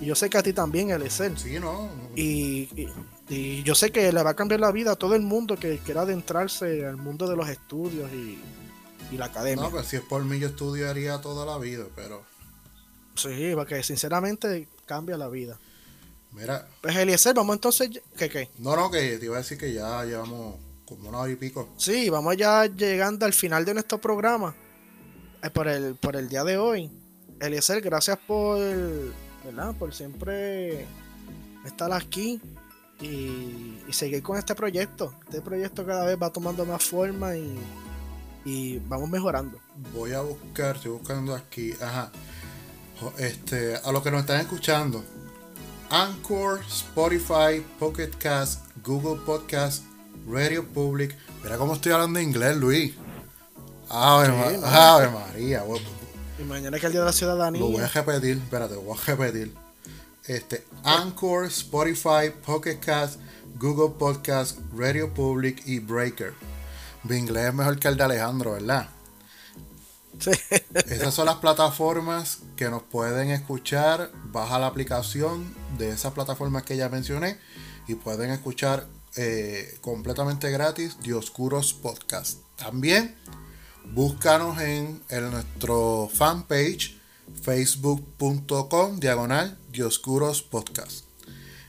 Y yo sé que a ti también, Eliezer. Sí, ¿no? Y, y- y yo sé que le va a cambiar la vida a todo el mundo que quiera adentrarse al mundo de los estudios y, y la academia. No, pues si es por mí yo estudiaría toda la vida, pero Sí, porque sinceramente cambia la vida. mira, Pues Eliezer, vamos entonces, ¿qué qué? no, no, que te iba a decir que ya llevamos como una hora y pico. Sí, vamos ya llegando al final de nuestro programa. eh, por, el, por el día de hoy. Eliezer, gracias por, ¿verdad? por siempre estar aquí y, y seguir con este proyecto. Este proyecto cada vez va tomando más forma y, y vamos mejorando. Voy a buscar, estoy buscando aquí, ajá. Este, a los que nos están escuchando, Anchor, Spotify, Pocket Cast, Google Podcast, Radio Public. Mira cómo estoy hablando inglés, Luis. Ave, Sí, Ma- no. Ave María, Y mañana que es el Día de la Ciudadanía. lo voy a repetir, espérate, lo voy a repetir. Este, Anchor, Spotify, Pocket Cast, Google Podcast, Radio Public y Breaker. Mi inglés es mejor que el de Alejandro, ¿verdad? Sí. Esas son las plataformas que nos pueden escuchar. Baja la aplicación de esas plataformas que ya mencioné y pueden escuchar eh, completamente gratis Dioscuros Podcast. También búscanos en, en nuestro fanpage facebook.com diagonal Dioscuros Podcast.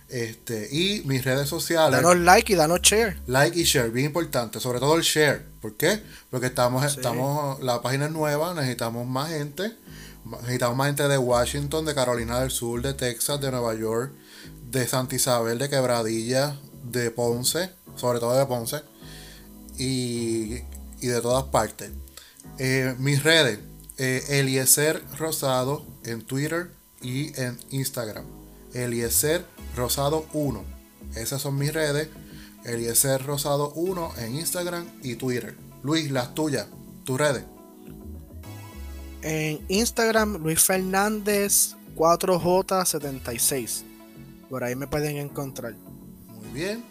Este, y mis redes sociales. Danos like y danos share. Like y share, bien importante, sobre todo el share. ¿Por qué? Porque estamos, estamos, la página es nueva, necesitamos más gente. Necesitamos más gente de Washington, de Carolina del Sur, de Texas, de Nueva York, de Santa Isabel, de Quebradilla, de Ponce, sobre todo de Ponce, y, y de todas partes. Eh, mis redes, eh, Eliezer Rosado en Twitter y en Instagram. Eliezer Rosado 1. Esas son mis redes. Eliezer Rosado 1 en Instagram y Twitter. Luis, las tuyas, tus redes. En Instagram, Luis Fernández 4J76. Por ahí me pueden encontrar. Muy bien.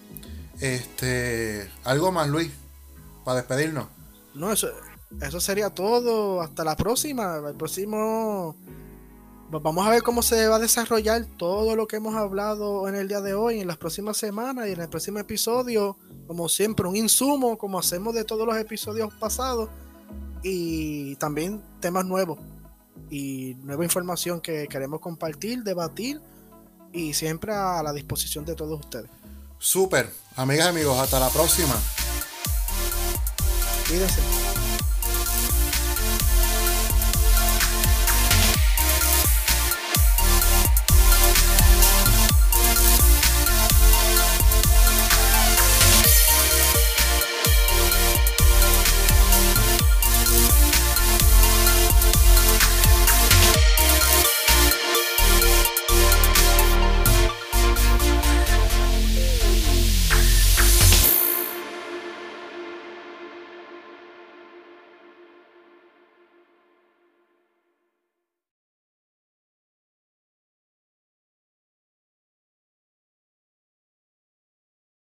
Este, algo más, Luis, para despedirnos. No, eso, eso sería todo. Hasta la próxima. El próximo vamos a ver cómo se va a desarrollar todo lo que hemos hablado en el día de hoy, en las próximas semanas y en el próximo episodio. Como siempre, un insumo, como hacemos de todos los episodios pasados. Y también temas nuevos y nueva información que queremos compartir, debatir y siempre a la disposición de todos ustedes. Super, amigas y amigos, hasta la próxima. Cuídense.